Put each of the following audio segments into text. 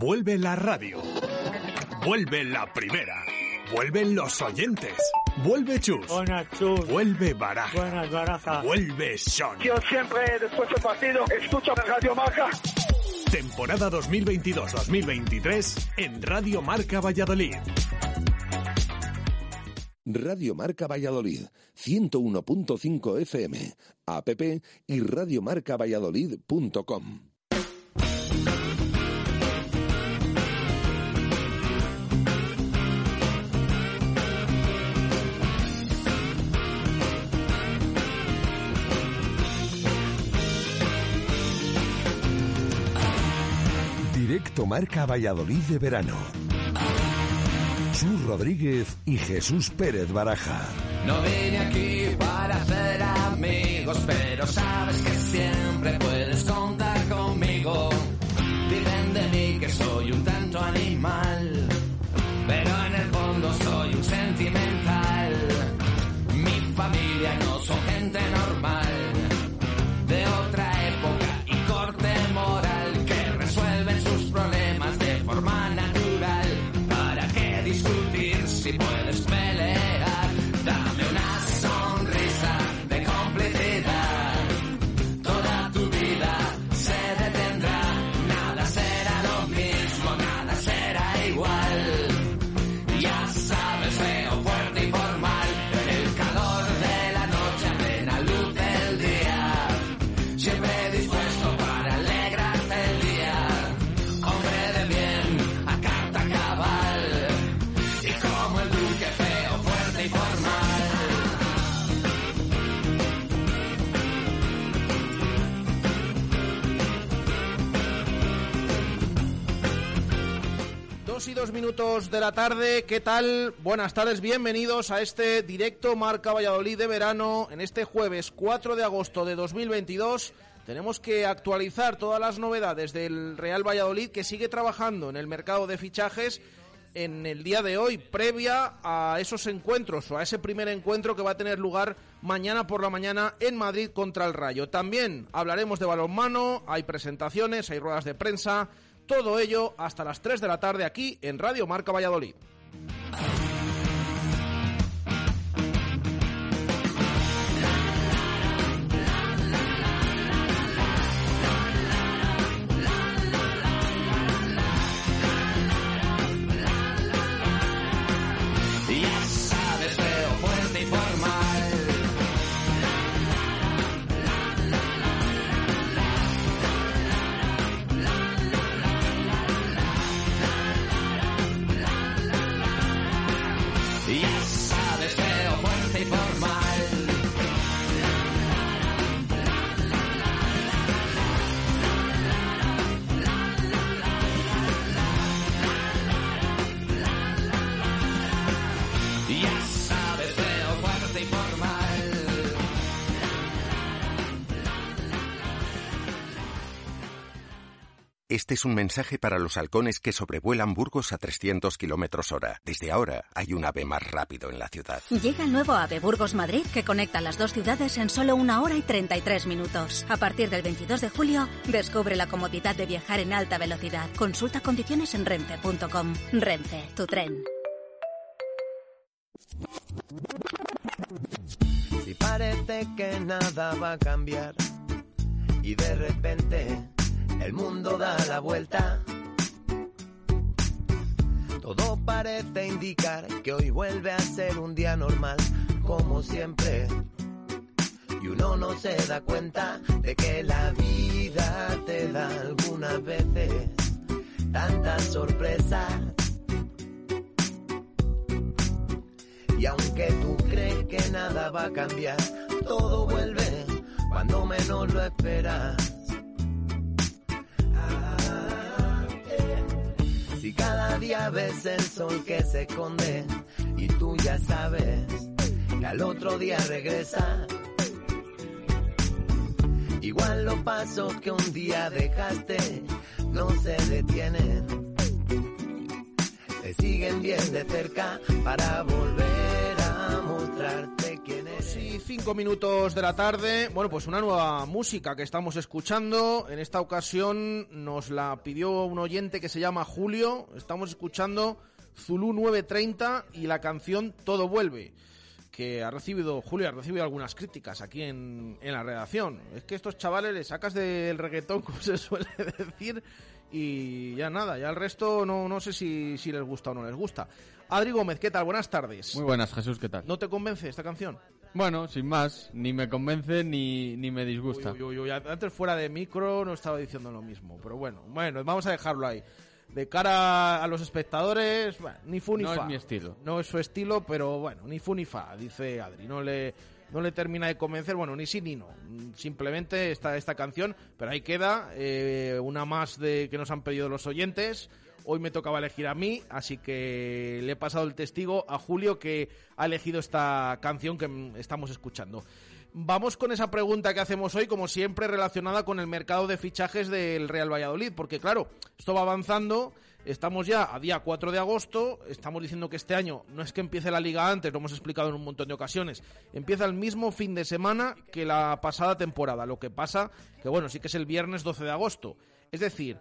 Vuelve la radio. Vuelve la primera. Vuelven los oyentes. Vuelve Chus. Buenas, Chus. Vuelve Baraja. Buenas, Baraja. Vuelve Son. Yo siempre, después del partido, escucho Radio Marca. Temporada 2022-2023 en Radio Marca Valladolid. Radio Marca Valladolid, 101.5 FM, app y radiomarcavalladolid.com. Marca Valladolid de verano. Chus Rodríguez y Jesús Pérez Baraja. No vine aquí para hacer amigos, pero sabes que siempre puedes contar conmigo. Dicen de mí que soy un tanto animal, pero en el fondo soy un sentimental. Mi familia no son gente normal, 2 y 2 minutos de la tarde, ¿qué tal? Buenas tardes, bienvenidos a este directo Marca Valladolid de verano. En este jueves 4 de agosto de 2022 tenemos que actualizar todas las novedades del Real Valladolid que sigue trabajando en el mercado de fichajes en el día de hoy, previa a esos encuentros o a ese primer encuentro que va a tener lugar mañana por la mañana en Madrid contra el Rayo. También hablaremos de balonmano, hay presentaciones, hay ruedas de prensa todo ello hasta las 3 de la tarde aquí en Radio Marca Valladolid. Este es un mensaje para los halcones que sobrevuelan Burgos a 300 kilómetros hora. Desde ahora hay un ave más rápido en la ciudad. Llega el nuevo AVE Burgos Madrid que conecta las dos ciudades en solo una hora y 33 minutos. A partir del 22 de julio, descubre la comodidad de viajar en alta velocidad. Consulta condiciones en renfe.com. Renfe, tu tren. Si parece que nada va a cambiar y de repente el mundo da la vuelta. Todo parece indicar que hoy vuelve a ser un día normal, como siempre. Y uno no se da cuenta de que la vida te da algunas veces tantas sorpresas. Y aunque tú crees que nada va a cambiar, todo vuelve cuando menos lo esperas. Si cada día ves el sol que se esconde y tú ya sabes que al otro día regresa. Igual los pasos que un día dejaste no se detienen. Te siguen bien de cerca para volver a mostrarte quién eres. Sí, y cinco minutos de la tarde. Bueno, pues una nueva música que estamos escuchando. En esta ocasión nos la pidió un oyente que se llama Julio. Estamos escuchando Zulu 930 y la canción Todo Vuelve. Que ha recibido, Julio ha recibido algunas críticas aquí en, en la redacción. Es que estos chavales le sacas del reggaetón, como se suele decir, y ya nada, ya el resto no, no sé si, si les gusta o no les gusta. Adri Gómez, ¿qué tal? Buenas tardes. Muy buenas, Jesús, ¿qué tal? ¿No te convence esta canción? Bueno, sin más, ni me convence ni, ni me disgusta. Uy, uy, uy, Antes fuera de micro no estaba diciendo lo mismo, pero bueno, bueno, vamos a dejarlo ahí. De cara a los espectadores, bueno, ni fu ni no fa. es mi estilo. No es su estilo, pero bueno, ni fu ni fa, dice Adri. No le, no le termina de convencer, bueno, ni sí ni no. Simplemente esta, esta canción, pero ahí queda, eh, una más de que nos han pedido los oyentes. Hoy me tocaba elegir a mí, así que le he pasado el testigo a Julio que ha elegido esta canción que estamos escuchando. Vamos con esa pregunta que hacemos hoy, como siempre, relacionada con el mercado de fichajes del Real Valladolid, porque claro, esto va avanzando, estamos ya a día 4 de agosto, estamos diciendo que este año no es que empiece la liga antes, lo hemos explicado en un montón de ocasiones, empieza el mismo fin de semana que la pasada temporada, lo que pasa que bueno, sí que es el viernes 12 de agosto, es decir,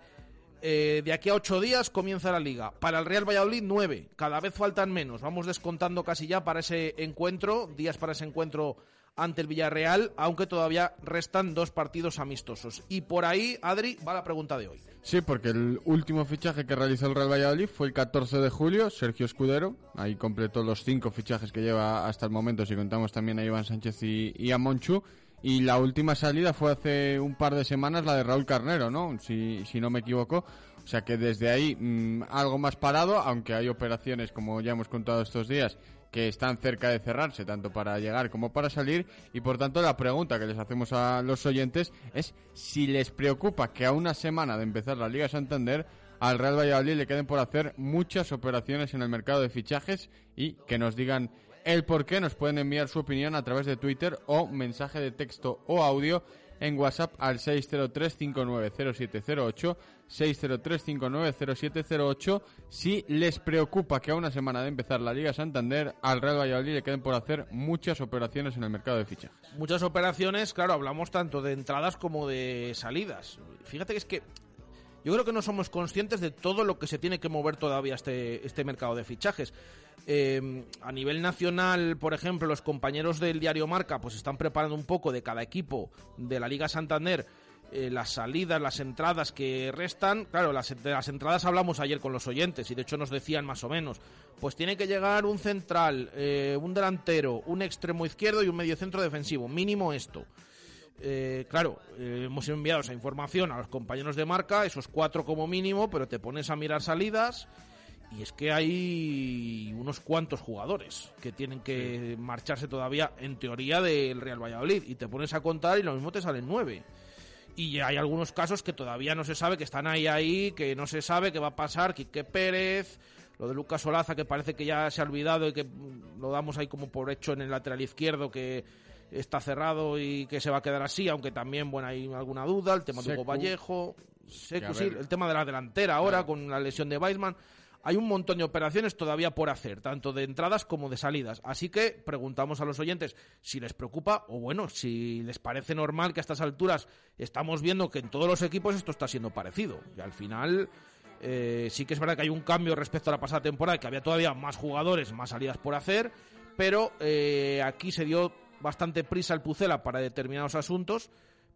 eh, de aquí a ocho días comienza la liga. Para el Real Valladolid, nueve. Cada vez faltan menos. Vamos descontando casi ya para ese encuentro, días para ese encuentro ante el Villarreal, aunque todavía restan dos partidos amistosos. Y por ahí, Adri, va la pregunta de hoy. Sí, porque el último fichaje que realizó el Real Valladolid fue el 14 de julio, Sergio Escudero. Ahí completó los cinco fichajes que lleva hasta el momento, si contamos también a Iván Sánchez y, y a Monchu. Y la última salida fue hace un par de semanas la de Raúl Carnero, ¿no? Si, si no me equivoco. O sea que desde ahí mmm, algo más parado, aunque hay operaciones, como ya hemos contado estos días, que están cerca de cerrarse, tanto para llegar como para salir. Y por tanto, la pregunta que les hacemos a los oyentes es si les preocupa que a una semana de empezar la Liga Santander al Real Valladolid le queden por hacer muchas operaciones en el mercado de fichajes y que nos digan el por qué. Nos pueden enviar su opinión a través de Twitter o mensaje de texto o audio en WhatsApp al 603-590708, 603-590708. Si les preocupa que a una semana de empezar la Liga Santander, al Real Valladolid le queden por hacer muchas operaciones en el mercado de fichajes. Muchas operaciones, claro, hablamos tanto de entradas como de salidas. Fíjate que es que yo creo que no somos conscientes de todo lo que se tiene que mover todavía este, este mercado de fichajes. Eh, a nivel nacional, por ejemplo, los compañeros del diario Marca pues están preparando un poco de cada equipo de la Liga Santander eh, las salidas, las entradas que restan. Claro, las, de las entradas hablamos ayer con los oyentes y de hecho nos decían más o menos. Pues tiene que llegar un central, eh, un delantero, un extremo izquierdo y un mediocentro defensivo. Mínimo esto. Eh, claro, eh, hemos enviado esa información a los compañeros de marca, esos cuatro como mínimo, pero te pones a mirar salidas y es que hay unos cuantos jugadores que tienen que marcharse todavía, en teoría, del Real Valladolid. Y te pones a contar y lo mismo te salen nueve. Y hay algunos casos que todavía no se sabe, que están ahí, ahí, que no se sabe qué va a pasar. Quique Pérez, lo de Lucas Olaza, que parece que ya se ha olvidado y que lo damos ahí como por hecho en el lateral izquierdo, que está cerrado y que se va a quedar así, aunque también, bueno, hay alguna duda. El tema de Hugo. Vallejo, Secu, sí, el tema de la delantera ahora con la lesión de Weisman. Hay un montón de operaciones todavía por hacer, tanto de entradas como de salidas. Así que preguntamos a los oyentes si les preocupa o bueno, si les parece normal que a estas alturas estamos viendo que en todos los equipos esto está siendo parecido. Y al final eh, sí que es verdad que hay un cambio respecto a la pasada temporada, que había todavía más jugadores, más salidas por hacer, pero eh, aquí se dio bastante prisa al Pucela para determinados asuntos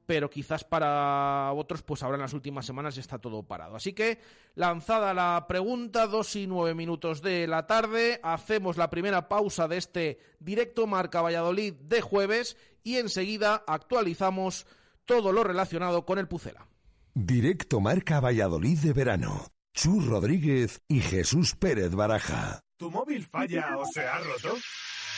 pero quizás para otros, pues ahora en las últimas semanas está todo parado. Así que, lanzada la pregunta, dos y nueve minutos de la tarde, hacemos la primera pausa de este directo Marca Valladolid de jueves y enseguida actualizamos todo lo relacionado con el Pucela. Directo Marca Valladolid de verano. Chus Rodríguez y Jesús Pérez Baraja. ¿Tu móvil falla o se ha roto?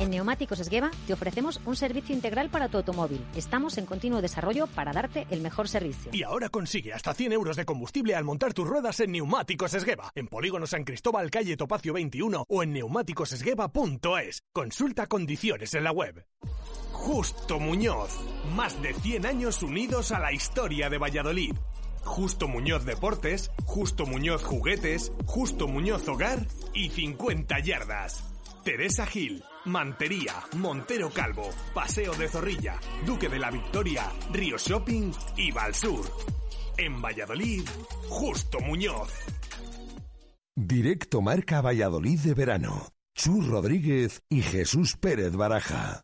En Neumáticos Esgueva te ofrecemos un servicio integral para tu automóvil. Estamos en continuo desarrollo para darte el mejor servicio. Y ahora consigue hasta 100 euros de combustible al montar tus ruedas en Neumáticos Esgueva, en Polígono San Cristóbal, calle Topacio 21 o en neumáticosesgueva.es. Consulta condiciones en la web. Justo Muñoz. Más de 100 años unidos a la historia de Valladolid. Justo Muñoz Deportes, Justo Muñoz Juguetes, Justo Muñoz Hogar y 50 Yardas. Teresa Gil, Mantería, Montero Calvo, Paseo de Zorrilla, Duque de la Victoria, Río Shopping y Valsur. En Valladolid, Justo Muñoz. Directo Marca Valladolid de verano. Chus Rodríguez y Jesús Pérez Baraja.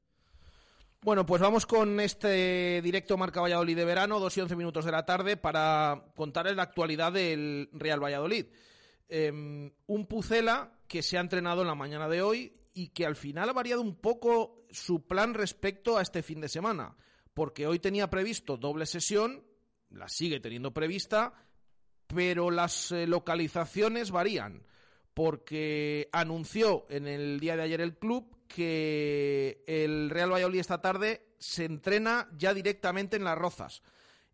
Bueno, pues vamos con este directo Marca Valladolid de verano, 2 y 11 minutos de la tarde, para contarles la actualidad del Real Valladolid. Em, un Pucela que se ha entrenado en la mañana de hoy y que al final ha variado un poco su plan respecto a este fin de semana, porque hoy tenía previsto doble sesión, la sigue teniendo prevista, pero las eh, localizaciones varían, porque anunció en el día de ayer el club que el Real Valladolid esta tarde se entrena ya directamente en Las Rozas,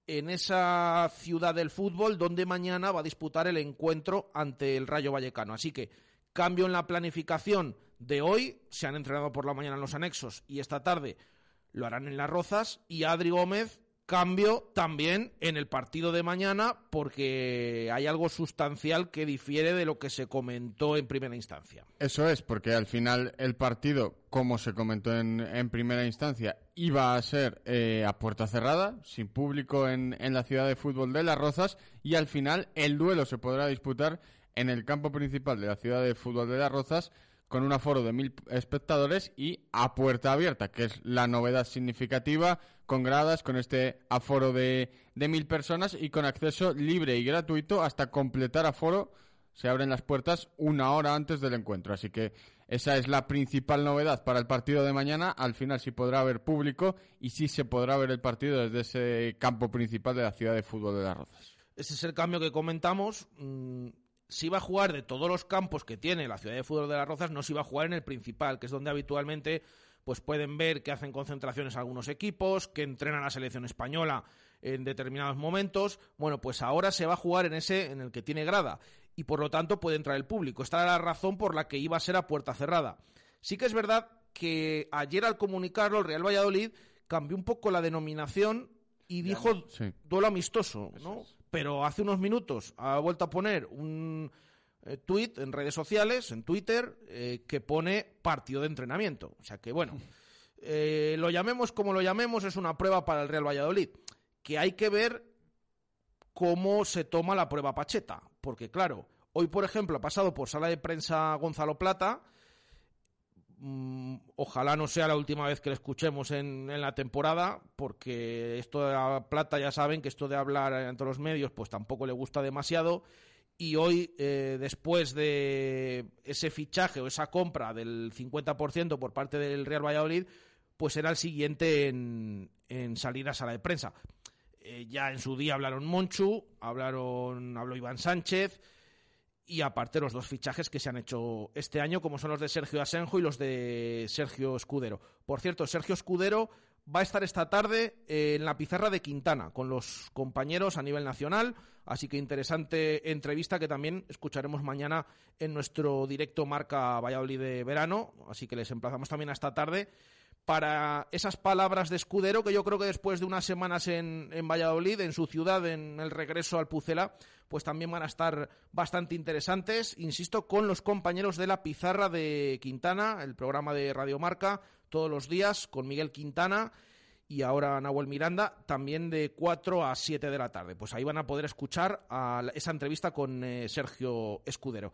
en esa ciudad del fútbol donde mañana va a disputar el encuentro ante el Rayo Vallecano. Así que cambio en la planificación de hoy, se han entrenado por la mañana en los anexos y esta tarde lo harán en Las Rozas y Adri Gómez cambio también en el partido de mañana porque hay algo sustancial que difiere de lo que se comentó en primera instancia. Eso es, porque al final el partido, como se comentó en, en primera instancia, iba a ser eh, a puerta cerrada, sin público en, en la ciudad de fútbol de Las Rozas, y al final el duelo se podrá disputar en el campo principal de la ciudad de fútbol de Las Rozas con un aforo de mil espectadores y a puerta abierta, que es la novedad significativa, con gradas, con este aforo de, de mil personas y con acceso libre y gratuito hasta completar aforo. Se abren las puertas una hora antes del encuentro. Así que esa es la principal novedad para el partido de mañana. Al final sí podrá haber público y sí se podrá ver el partido desde ese campo principal de la ciudad de fútbol de las Rozas. Ese es el cambio que comentamos. Mm, si va a jugar de todos los campos que tiene la ciudad de fútbol de las Rozas, no se va a jugar en el principal, que es donde habitualmente pues pueden ver que hacen concentraciones algunos equipos, que entrenan a la selección española en determinados momentos. Bueno, pues ahora se va a jugar en ese en el que tiene grada y por lo tanto puede entrar el público. Esta era la razón por la que iba a ser a puerta cerrada. Sí que es verdad que ayer al comunicarlo el Real Valladolid cambió un poco la denominación y dijo duelo amistoso, ¿no? Pero hace unos minutos ha vuelto a poner un eh, tuit en redes sociales, en Twitter, eh, que pone partido de entrenamiento. O sea que, bueno, eh, lo llamemos como lo llamemos, es una prueba para el Real Valladolid. Que hay que ver cómo se toma la prueba Pacheta. Porque, claro, hoy, por ejemplo, ha pasado por sala de prensa Gonzalo Plata. Mm, ojalá no sea la última vez que le escuchemos en, en la temporada, porque esto de la plata ya saben que esto de hablar ante los medios pues tampoco le gusta demasiado. Y hoy, eh, después de ese fichaje o esa compra del 50% por parte del Real Valladolid, pues era el siguiente en, en salir a sala de prensa. Eh, ya en su día hablaron Monchu, hablaron, habló Iván Sánchez, y aparte los dos fichajes que se han hecho este año, como son los de Sergio Asenjo y los de Sergio Escudero. Por cierto, Sergio Escudero va a estar esta tarde eh, en la pizarra de Quintana con los compañeros a nivel nacional, así que interesante entrevista que también escucharemos mañana en nuestro directo Marca Valladolid de verano, así que les emplazamos también a esta tarde para esas palabras de Escudero que yo creo que después de unas semanas en, en, Valladolid, en su ciudad, en el regreso al Pucela, pues también van a estar bastante interesantes, insisto, con los compañeros de la pizarra de Quintana, el programa de Radio Marca, todos los días con Miguel Quintana y ahora Nahuel Miranda, también de 4 a 7 de la tarde. Pues ahí van a poder escuchar a esa entrevista con eh, Sergio Escudero.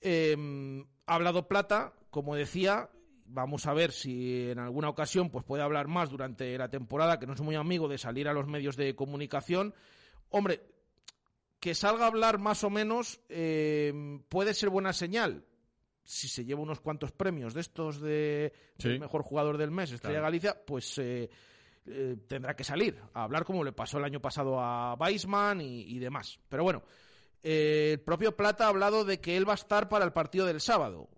Eh, ha hablado Plata, como decía, vamos a ver si en alguna ocasión pues puede hablar más durante la temporada, que no es muy amigo de salir a los medios de comunicación. Hombre, que salga a hablar más o menos eh, puede ser buena señal. Si se lleva unos cuantos premios de estos de Sí. mejor jugador del mes, Estrella Claro. Galicia, pues eh, eh, tendrá que salir a hablar como le pasó el año pasado a Weisman y, y demás. Pero bueno, el propio Plata ha hablado de que él va a estar para el partido del sábado.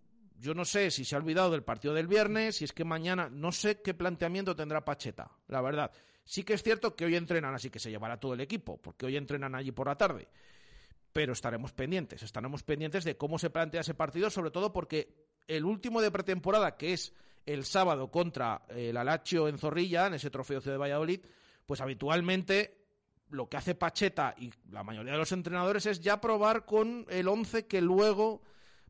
Yo no sé si se ha olvidado del partido del viernes, si es que mañana, no sé qué planteamiento tendrá Pacheta, la verdad. Sí que es cierto que hoy entrenan, así que se llevará todo el equipo, porque hoy entrenan allí por la tarde. Pero estaremos pendientes, estaremos pendientes de cómo se plantea ese partido, sobre todo porque el último de pretemporada, que es el sábado contra el Alacho en Zorrilla, en ese trofeo Ciudad de Valladolid, pues habitualmente lo que hace Pacheta y la mayoría de los entrenadores es ya probar con el 11 que luego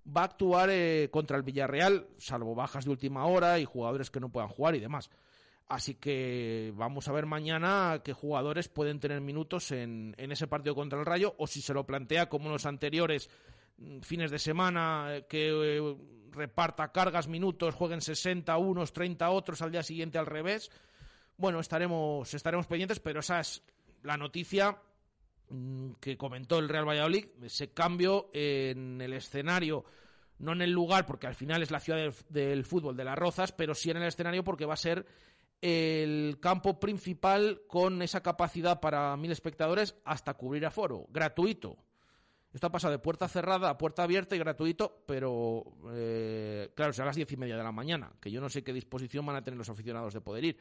va a actuar eh, contra el Villarreal, salvo bajas de última hora y jugadores que no puedan jugar y demás. Así que vamos a ver mañana qué jugadores pueden tener minutos en, en ese partido contra el Rayo o si se lo plantea como los anteriores mm, fines de semana eh, que eh, reparta cargas, minutos, jueguen 60 unos, 30 otros, al día siguiente al revés. Bueno, estaremos, estaremos pendientes, pero esa es la noticia que comentó el Real Valladolid, ese cambio en el escenario, no en el lugar, porque al final es la ciudad del, del fútbol de las Rozas, pero sí en el escenario porque va a ser el campo principal con esa capacidad para mil espectadores hasta cubrir aforo, gratuito. Esto ha pasado de puerta cerrada a puerta abierta y gratuito, pero eh, claro, será a las diez y media de la mañana, que yo no sé qué disposición van a tener los aficionados de poder ir.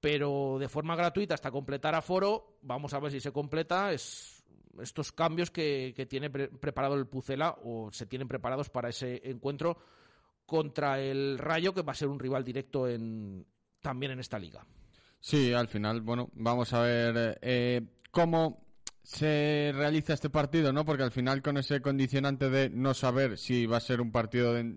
Pero de forma gratuita hasta completar aforo, vamos a ver si se completa, es estos cambios que, que tiene pre- preparado el Pucela o se tienen preparados para ese encuentro contra el Rayo, que va a ser un rival directo en, también en esta liga. Sí, al final, bueno, vamos a ver eh, cómo se realiza este partido, ¿no? Porque al final con ese condicionante de no saber si va a ser un partido de,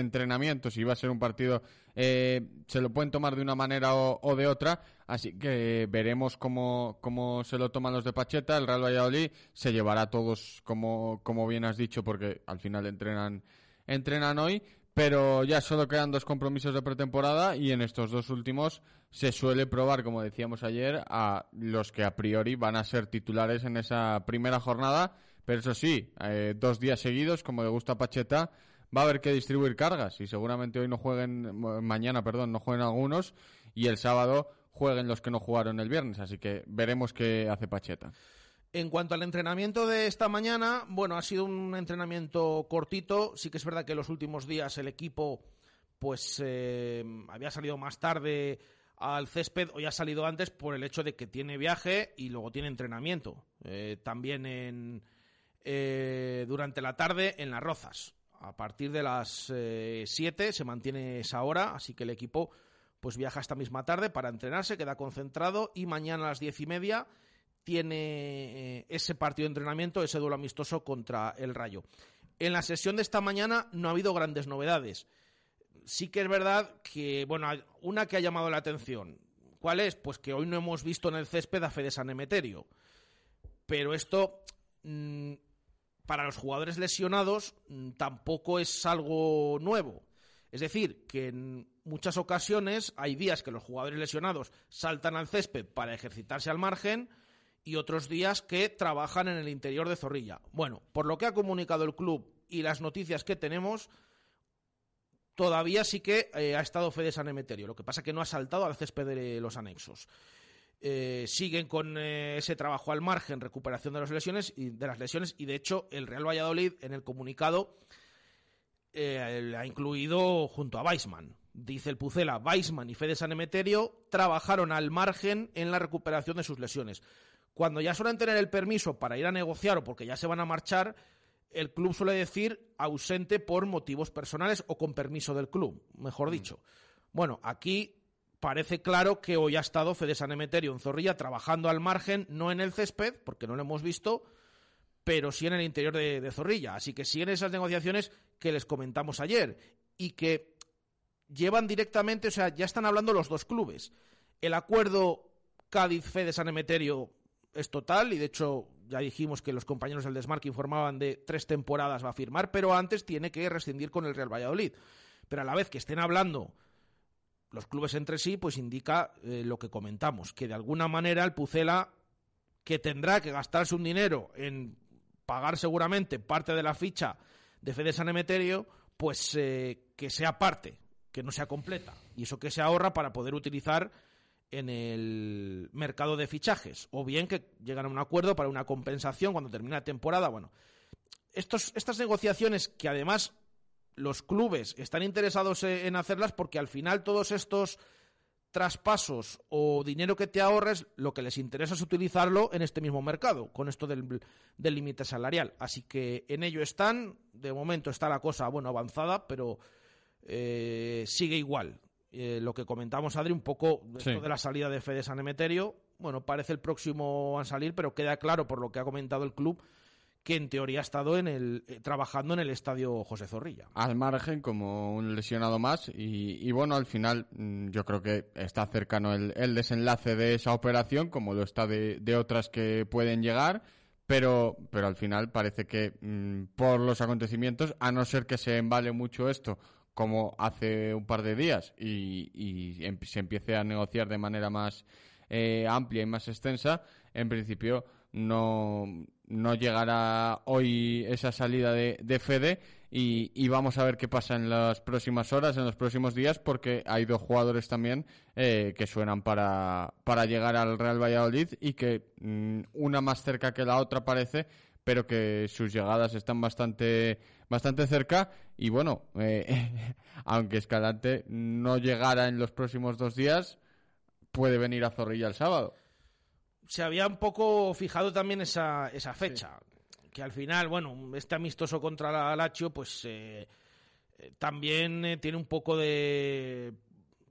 entrenamiento, si va a ser un partido, eh, se lo pueden tomar de una manera o, o de otra, así que veremos cómo, cómo se lo toman los de Pacheta, el Real Valladolid se llevará a todos como, como bien has dicho, porque al final entrenan, entrenan hoy, pero ya solo quedan dos compromisos de pretemporada y en estos dos últimos se suele probar, como decíamos ayer, a los que a priori van a ser titulares en esa primera jornada. Pero eso sí, eh, dos días seguidos, como le gusta a Pacheta, va a haber que distribuir cargas y seguramente hoy no jueguen, ma- mañana, perdón, no jueguen algunos y el sábado jueguen los que no jugaron el viernes. Así que veremos qué hace Pacheta. En cuanto al entrenamiento de esta mañana, bueno, ha sido un entrenamiento cortito. Sí que es verdad que los últimos días el equipo, pues, eh, había salido más tarde al césped, hoy ha salido antes por el hecho de que tiene viaje y luego tiene entrenamiento. Eh, también en, eh, durante la tarde en las Rozas. A partir de las 7 se mantiene esa hora, así que el equipo pues viaja esta misma tarde para entrenarse, queda concentrado y mañana a las diez y media tiene eh, ese partido de entrenamiento, ese duelo amistoso contra el Rayo. En la sesión de esta mañana no ha habido grandes novedades. Sí que es verdad que, bueno, una que ha llamado la atención. ¿Cuál es? Pues que hoy no hemos visto en el césped a Fede San Emeterio. Pero esto, mm, para los jugadores lesionados, mm, tampoco es algo nuevo. Es decir, que en muchas ocasiones hay días que los jugadores lesionados saltan al césped para ejercitarse al margen y otros días que trabajan en el interior de Zorrilla. Bueno, por lo que ha comunicado el club y las noticias que tenemos, todavía sí que eh, ha estado Fede San Emeterio. Lo que pasa que no ha saltado al césped de los anexos. Eh, siguen con eh, ese trabajo al margen, recuperación de las lesiones y de las lesiones y de hecho el Real Valladolid en el comunicado ha incluido junto a Weisman. Dice el Pucela, Weisman y Fede San Emeterio trabajaron al margen en la recuperación de sus lesiones. Cuando ya suelen tener el permiso para ir a negociar o porque ya se van a marchar, el club suele decir ausente por motivos personales o con permiso del club, mejor dicho. Bueno, aquí parece claro que hoy ha estado Fede San Emeterio en Zorrilla trabajando al margen, no en el césped, porque no lo hemos visto, pero sí en el interior de, de Zorrilla. Así que siguen esas negociaciones que les comentamos ayer y que llevan directamente, o sea, ya están hablando los dos clubes. El acuerdo Cádiz-Fede San Emeterio es total y de hecho ya dijimos que los compañeros del Desmarque informaban de tres temporadas va a firmar, pero antes tiene que rescindir con el Real Valladolid. Pero a la vez que estén hablando los clubes entre sí, pues indica eh, lo que comentamos, que de alguna manera el Pucela, que tendrá que gastarse un dinero en pagar seguramente parte de la ficha de Fede San Emeterio, pues eh, que sea parte, que no sea completa. Y eso que se ahorra para poder utilizar en el mercado de fichajes. O bien que llegan a un acuerdo para una compensación cuando termine la temporada. Bueno, estos, estas negociaciones que además los clubes están interesados e, en hacerlas porque al final todos estos traspasos o dinero que te ahorres, lo que les interesa es utilizarlo en este mismo mercado, con esto del límite salarial. Así que en ello están, de momento está la cosa, bueno, avanzada, pero eh, sigue igual. Eh, lo que comentamos, Adri, un poco de, de la salida de Fede San Emeterio, bueno, parece el próximo a salir, pero queda claro por lo que ha comentado el club que en teoría ha estado en el, eh, trabajando en el estadio José Zorrilla. Al margen, como un lesionado más, y, bueno, al final mm, yo creo que está cercano el, desenlace de esa operación, como lo está de, otras que pueden llegar, pero, pero al final parece que mm, por los acontecimientos, a no ser que se embale mucho esto, como hace un par de días, y, em, se empiece a negociar de manera más eh, amplia y más extensa, en principio no, no llegará hoy esa salida de, de Fede y, vamos a ver qué pasa en las próximas horas, en los próximos días, porque hay dos jugadores también eh, que suenan para, para llegar al Real Valladolid y que mm, una más cerca que la otra parece, pero que sus llegadas están bastante, bastante cerca y bueno, eh, aunque Escalante no llegara en los próximos dos días, puede venir a Zorrilla el sábado se había un poco fijado también esa, esa fecha. Que al final, bueno, este amistoso contra la Lazio, pues eh, eh, también eh, tiene un poco de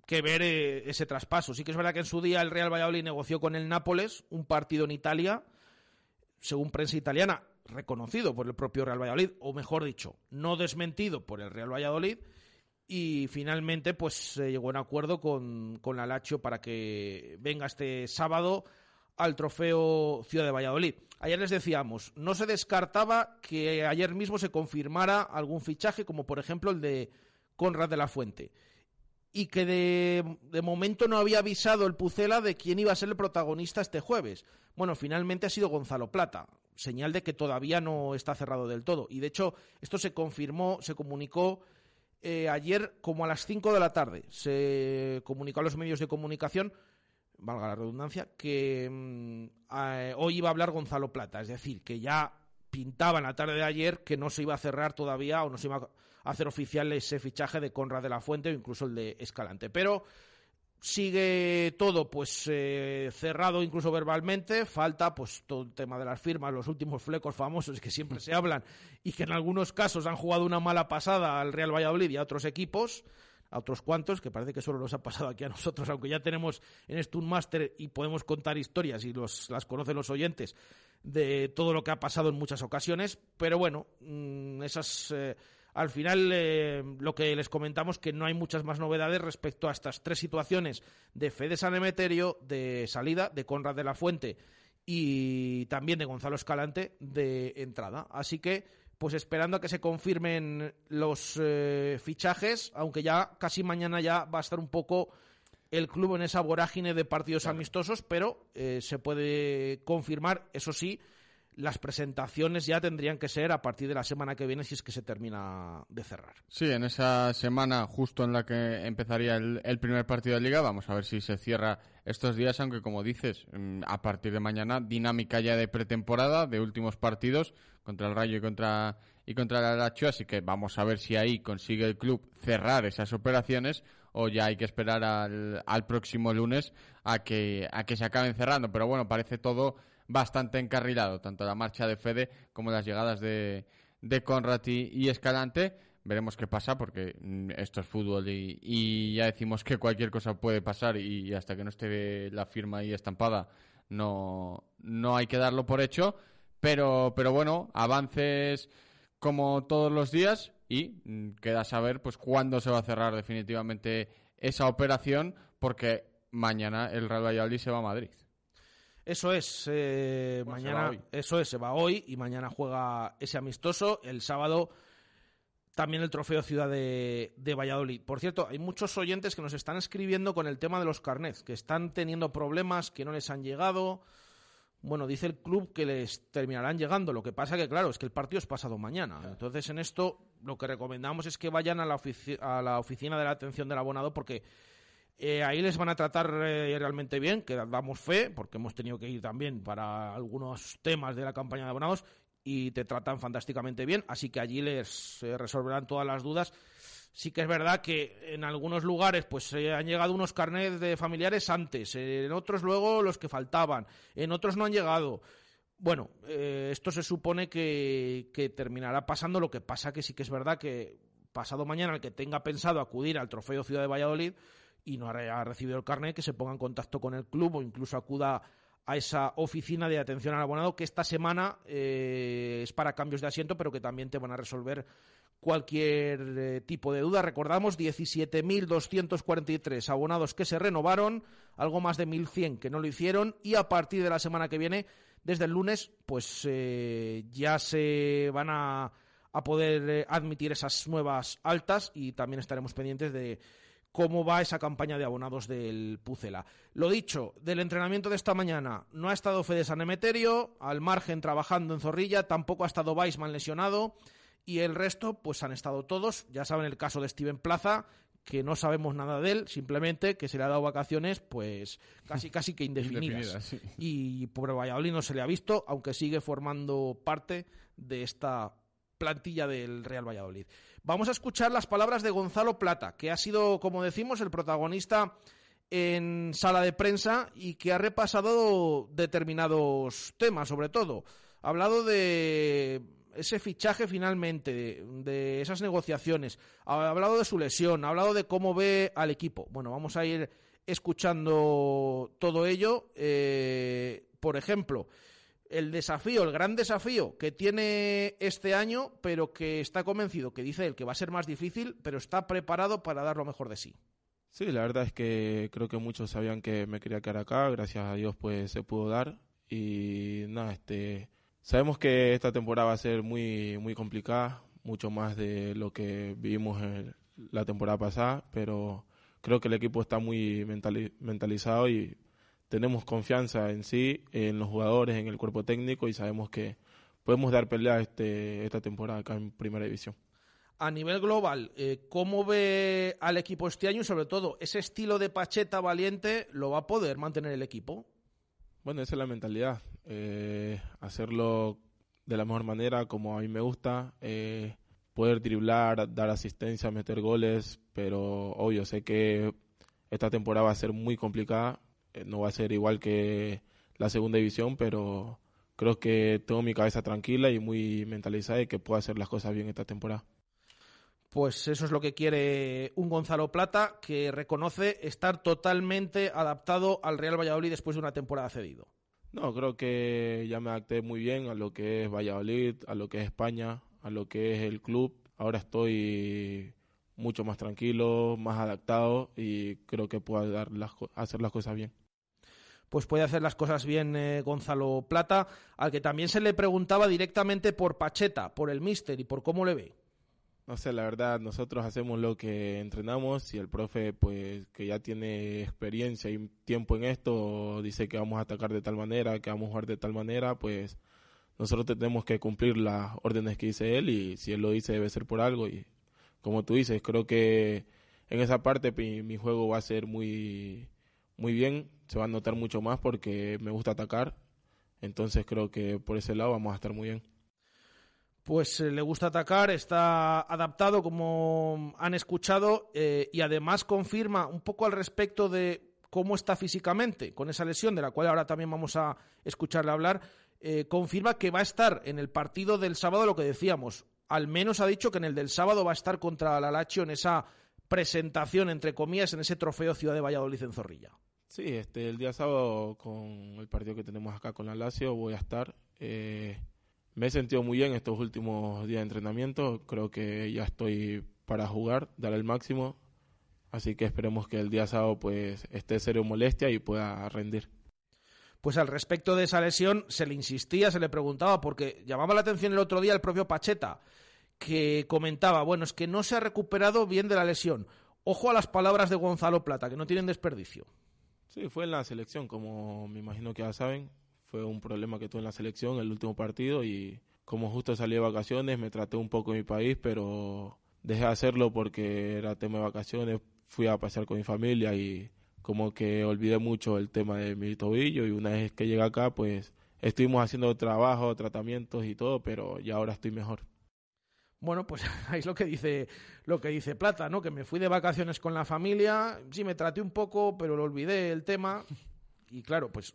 que ver ese traspaso. Sí que es verdad que en su día el Real Valladolid negoció con el Nápoles un partido en Italia, según prensa italiana, reconocido por el propio Real Valladolid, o mejor dicho, no desmentido por el Real Valladolid, y finalmente pues se llegó un acuerdo con, con la para que venga este sábado al trofeo Ciudad de Valladolid. Ayer les decíamos, no se descartaba que ayer mismo se confirmara algún fichaje, como por ejemplo el de Conrad de la Fuente. Y que de, momento no había avisado el Pucela de quién iba a ser el protagonista este jueves. Bueno, finalmente ha sido Gonzalo Plata, señal de que todavía no está cerrado del todo. Y de hecho, esto se confirmó, se comunicó eh, ayer como a las 5 de la tarde. Se comunicó a los medios de comunicación valga la redundancia, que mm, hoy iba a hablar Gonzalo Plata, es decir, que ya pintaba en la tarde de ayer que no se iba a cerrar todavía o no se iba a hacer oficial ese fichaje de Conrad de la Fuente o incluso el de Escalante. Pero sigue todo pues eh, cerrado incluso verbalmente, falta pues todo el tema de las firmas, los últimos flecos famosos que siempre se hablan y que en algunos casos han jugado una mala pasada al Real Valladolid y a otros equipos a otros cuantos, que parece que solo nos ha pasado aquí a nosotros, aunque ya tenemos en esto un y podemos contar historias y los, las conocen los oyentes de todo lo que ha pasado en muchas ocasiones, pero bueno, mm, esas... Eh, al final, eh, lo que les comentamos que no hay muchas más novedades respecto a estas tres situaciones de Fede San Emeterio, de salida, de Conrad de la Fuente y también de Gonzalo Escalante de entrada. Así que pues esperando a que se confirmen los eh, fichajes, aunque ya casi mañana ya va a estar un poco el club en esa vorágine de partidos amistosos, pero eh, se puede confirmar, eso sí, las presentaciones ya tendrían que ser a partir de la semana que viene si es que se termina de cerrar. Sí, en esa semana justo en la que empezaría el, primer partido de liga, vamos a ver si se cierra estos días, aunque como dices, mm, a partir de mañana dinámica ya de pretemporada, de últimos partidos contra el Rayo y contra y contra el Alacho, así que vamos a ver si ahí consigue el club cerrar esas operaciones o ya hay que esperar al, al próximo lunes a que a que se acaben cerrando, pero bueno, parece todo bastante encarrilado, tanto la marcha de Fede como las llegadas de, de Conrad y, Escalante. Veremos qué pasa porque mm, esto es fútbol y, ya decimos que cualquier cosa puede pasar y, hasta que no esté la firma ahí estampada no, no hay que darlo por hecho. Pero, pero bueno, avances como todos los días y mm, queda saber pues cuándo se va a cerrar definitivamente esa operación porque mañana el Real Valladolid se va a Madrid. Eso es, eh, mañana, eso es, se va hoy y mañana juega ese amistoso. El sábado también el trofeo Ciudad de, de, Valladolid. Por cierto, hay muchos oyentes que nos están escribiendo con el tema de los carnets, que están teniendo problemas, que no les han llegado. Bueno, dice el club que les terminarán llegando. Lo que pasa que, claro, es que el partido es pasado mañana. Entonces, en esto, lo que recomendamos es que vayan a la, a la oficina de la atención del abonado porque eh, ahí les van a tratar eh, realmente bien, que damos fe, porque hemos tenido que ir también para algunos temas de la campaña de abonados y te tratan fantásticamente bien, así que allí les eh, resolverán todas las dudas. Sí que es verdad que en algunos lugares pues han llegado unos carnets de familiares antes, en otros luego los que faltaban, en otros no han llegado. Bueno, esto se supone que terminará pasando, lo que pasa que sí que es verdad que pasado mañana el que tenga pensado acudir al Trofeo Ciudad de Valladolid, y no ha recibido el carnet, que se ponga en contacto con el club o incluso acuda a esa oficina de atención al abonado que esta semana eh, es para cambios de asiento, pero que también te van a resolver cualquier eh, tipo de duda. Recordamos 17.243 abonados que se renovaron, algo más de 1.100 que no lo hicieron y a partir de la semana que viene, desde el lunes, pues eh, ya se van a, a poder admitir esas nuevas altas y también estaremos pendientes de cómo va esa campaña de abonados del Pucela. Lo dicho, del entrenamiento de esta mañana no ha estado Fede San Emeterio, al margen trabajando en Zorrilla, tampoco ha estado Weisman lesionado y el resto pues han estado todos, ya saben el caso de Steven Plaza, que no sabemos nada de él, simplemente que se le ha dado vacaciones, pues casi casi que indefinidas. Y por Valladolid no se le ha visto, aunque sigue formando parte de esta plantilla del Real Valladolid. Vamos a escuchar las palabras de Gonzalo Plata, que ha sido, como decimos, el protagonista en sala de prensa y que ha repasado determinados temas, sobre todo. Ha hablado de ese fichaje finalmente, de, esas negociaciones, ha hablado de su lesión, ha hablado de cómo ve al equipo. Bueno, vamos a ir escuchando todo ello. Eh, por ejemplo, el desafío, el gran desafío que tiene este año, pero que está convencido, que dice él que va a ser más difícil, pero está preparado para dar lo mejor de sí. Sí, la verdad es que creo que muchos sabían que me quería quedar acá, gracias a Dios pues se pudo dar y nada, este sabemos que esta temporada va a ser muy muy complicada, mucho más de lo que vivimos la temporada pasada, pero creo que el equipo está muy mentalizado y tenemos confianza en sí, en los jugadores, en el cuerpo técnico y sabemos que podemos dar pelea este, esta temporada acá en Primera División. A nivel global, eh, ¿cómo ve al equipo este año y sobre todo ese estilo de Pacheta valiente lo va a poder mantener el equipo? Bueno, esa es la mentalidad, eh, hacerlo de la mejor manera, como a mí me gusta, eh, poder driblar, dar asistencia, meter goles, pero obvio, sé que esta temporada va a ser muy complicada, no va a ser igual que la segunda división, pero creo que tengo mi cabeza tranquila y muy mentalizada y que puedo hacer las cosas bien esta temporada. Pues eso es lo que quiere un Gonzalo Plata que reconoce estar totalmente adaptado al Real Valladolid después de una temporada cedido. No, creo que ya me adapté muy bien a lo que es Valladolid, a lo que es España, a lo que es el club. Ahora estoy mucho más tranquilo, más adaptado y creo que puedo dar las, hacer las cosas bien pues puede hacer las cosas bien eh, Gonzalo Plata, al que también se le preguntaba directamente por Pacheta, por el míster y por cómo le ve. No sé, la verdad, nosotros hacemos lo que entrenamos y el profe, pues, que ya tiene experiencia y tiempo en esto, dice que vamos a atacar de tal manera, que vamos a jugar de tal manera, pues nosotros tenemos que cumplir las órdenes que dice él y si él lo dice debe ser por algo y como tú dices, creo que en esa parte mi juego va a ser muy muy bien, se va a notar mucho más porque me gusta atacar, entonces creo que por ese lado vamos a estar muy bien. Pues eh, le gusta atacar, está adaptado como han escuchado eh, y además confirma un poco al respecto de cómo está físicamente con esa lesión de la cual ahora también vamos a escucharle hablar, eh, confirma que va a estar en el partido del sábado lo que decíamos, al menos ha dicho que en el del sábado va a estar contra la Lazio en esa presentación, entre comillas, en ese trofeo Ciudad de Valladolid en Zorrilla. Sí, este, el día sábado con el partido que tenemos acá con la Lazio voy a estar. Eh, me he sentido muy bien estos últimos días de entrenamiento. Creo que ya estoy para jugar, dar el máximo. Así que esperemos que el día sábado pues esté serio molestia y pueda rendir. Pues al respecto de esa lesión se le insistía, se le preguntaba, porque llamaba la atención el otro día el propio Pacheta que comentaba, bueno, es que no se ha recuperado bien de la lesión. Ojo a las palabras de Gonzalo Plata, que no tienen desperdicio. Sí, fue en la selección, como me imagino que ya saben. Fue un problema que tuve en la selección el último partido y como justo salí de vacaciones me traté un poco en mi país, pero dejé de hacerlo porque era tema de vacaciones, fui a pasear con mi familia y como que olvidé mucho el tema de mi tobillo y una vez que llegué acá pues estuvimos haciendo trabajo, tratamientos y todo, pero ya ahora estoy mejor. Bueno, pues ahí es lo que dice lo que dice Plata, ¿no? Que me fui de vacaciones con la familia, sí me traté un poco, pero lo olvidé el tema. Y claro, pues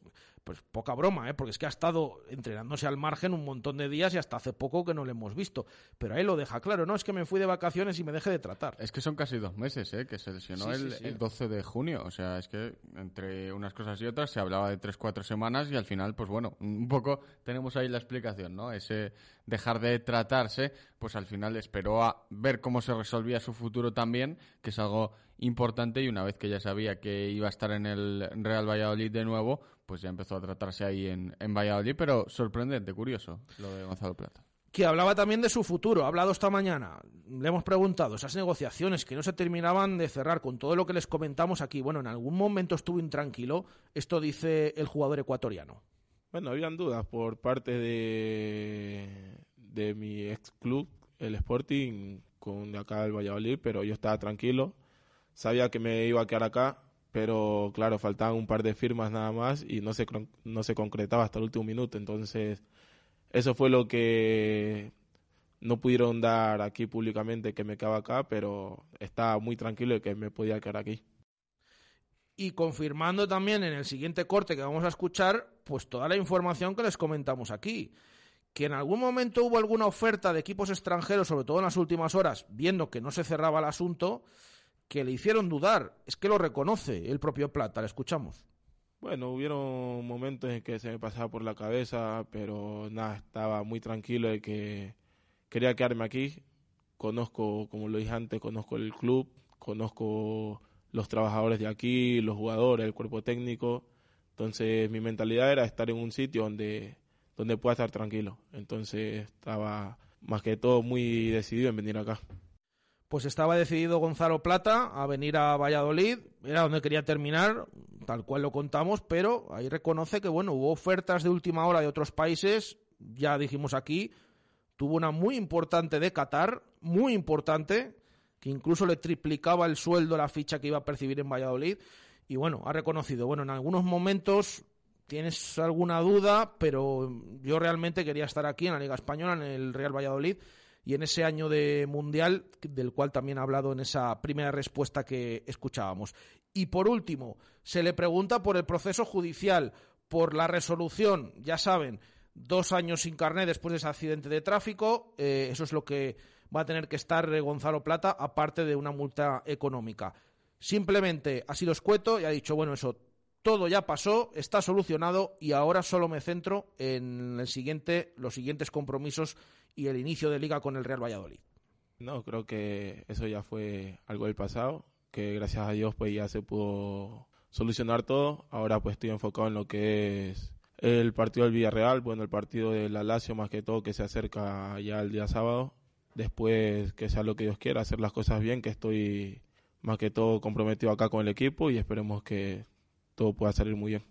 pues poca broma, ¿eh? porque es que ha estado entrenándose al margen un montón de días y hasta hace poco que no lo hemos visto. Pero ahí lo deja claro, no es que me fui de vacaciones y me dejé de tratar. Es que son casi dos meses, ¿eh? que se lesionó el, 12 de junio. O sea, es que entre unas cosas y otras se hablaba de tres, cuatro semanas y al final, pues bueno, un poco tenemos ahí la explicación, ¿no? Ese dejar de tratarse, pues al final esperó a ver cómo se resolvía su futuro también, que es algo importante y una vez que ya sabía que iba a estar en el Real Valladolid de nuevo, pues ya empezó a tratarse ahí en, en Valladolid, pero sorprendente, curioso lo de Gonzalo Plata que hablaba también de su futuro. Ha hablado esta mañana. Le hemos preguntado esas negociaciones que no se terminaban de cerrar con todo lo que les comentamos aquí. Bueno, en algún momento estuvo intranquilo. Esto dice el jugador ecuatoriano. Bueno, habían dudas por parte de, de mi ex club, el Sporting, con de acá el Valladolid, pero yo estaba tranquilo. Sabía que me iba a quedar acá pero claro, faltaban un par de firmas nada más y no se, no se concretaba hasta el último minuto. Entonces, eso fue lo que no pudieron dar aquí públicamente que me quedaba acá, pero estaba muy tranquilo de que me podía quedar aquí. Y confirmando también en el siguiente corte que vamos a escuchar, pues toda la información que les comentamos aquí. Que en algún momento hubo alguna oferta de equipos extranjeros, sobre todo en las últimas horas, viendo que no se cerraba el asunto, que le hicieron dudar. Es que lo reconoce el propio Plata, le escuchamos. Bueno, hubieron momentos en que se me pasaba por la cabeza, pero nada, estaba muy tranquilo de que quería quedarme aquí. Conozco, como lo dije antes, conozco el club, conozco los trabajadores de aquí, los jugadores, el cuerpo técnico. Entonces mi mentalidad era estar en un sitio donde, donde pueda estar tranquilo. Entonces estaba más que todo muy decidido en venir acá pues estaba decidido Gonzalo Plata a venir a Valladolid, era donde quería terminar, tal cual lo contamos, pero ahí reconoce que bueno, hubo ofertas de última hora de otros países, ya dijimos aquí, tuvo una muy importante de Qatar, muy importante, que incluso le triplicaba el sueldo, la ficha que iba a percibir en Valladolid, y bueno, ha reconocido, bueno, en algunos momentos tienes alguna duda, pero yo realmente quería estar aquí en la Liga Española, en el Real Valladolid, y en ese año de Mundial, del cual también ha hablado en esa primera respuesta que escuchábamos. Y por último, se le pregunta por el proceso judicial, por la resolución, ya saben, dos años sin carné después de ese accidente de tráfico, eh, eso es lo que va a tener que estar Gonzalo Plata, aparte de una multa económica. Simplemente ha sido escueto y ha dicho, bueno, eso todo ya pasó, está solucionado y ahora solo me centro en el siguiente, los siguientes compromisos y el inicio de liga con el Real Valladolid. No, creo que eso ya fue algo del pasado, que gracias a Dios pues ya se pudo solucionar todo. Ahora pues estoy enfocado en lo que es el partido del Villarreal, bueno, el partido de la más que todo que se acerca ya el día sábado. Después que sea lo que Dios quiera, hacer las cosas bien, que estoy más que todo comprometido acá con el equipo y esperemos que todo pueda salir muy bien.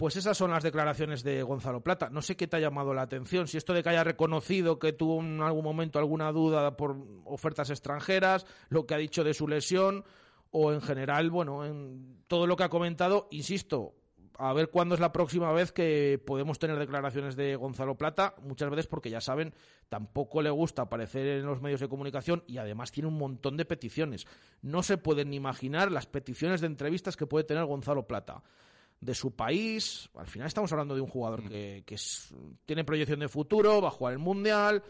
Pues esas son las declaraciones de Gonzalo Plata. No sé qué te ha llamado la atención, si esto de que haya reconocido que tuvo en algún momento alguna duda por ofertas extranjeras, lo que ha dicho de su lesión, o en general, bueno, en todo lo que ha comentado, insisto, a ver cuándo es la próxima vez que podemos tener declaraciones de Gonzalo Plata, muchas veces porque ya saben, tampoco le gusta aparecer en los medios de comunicación y además tiene un montón de peticiones. No se pueden imaginar las peticiones de entrevistas que puede tener Gonzalo Plata de su país. Al final estamos hablando de un jugador mm. que, tiene proyección de futuro, va a jugar el Mundial,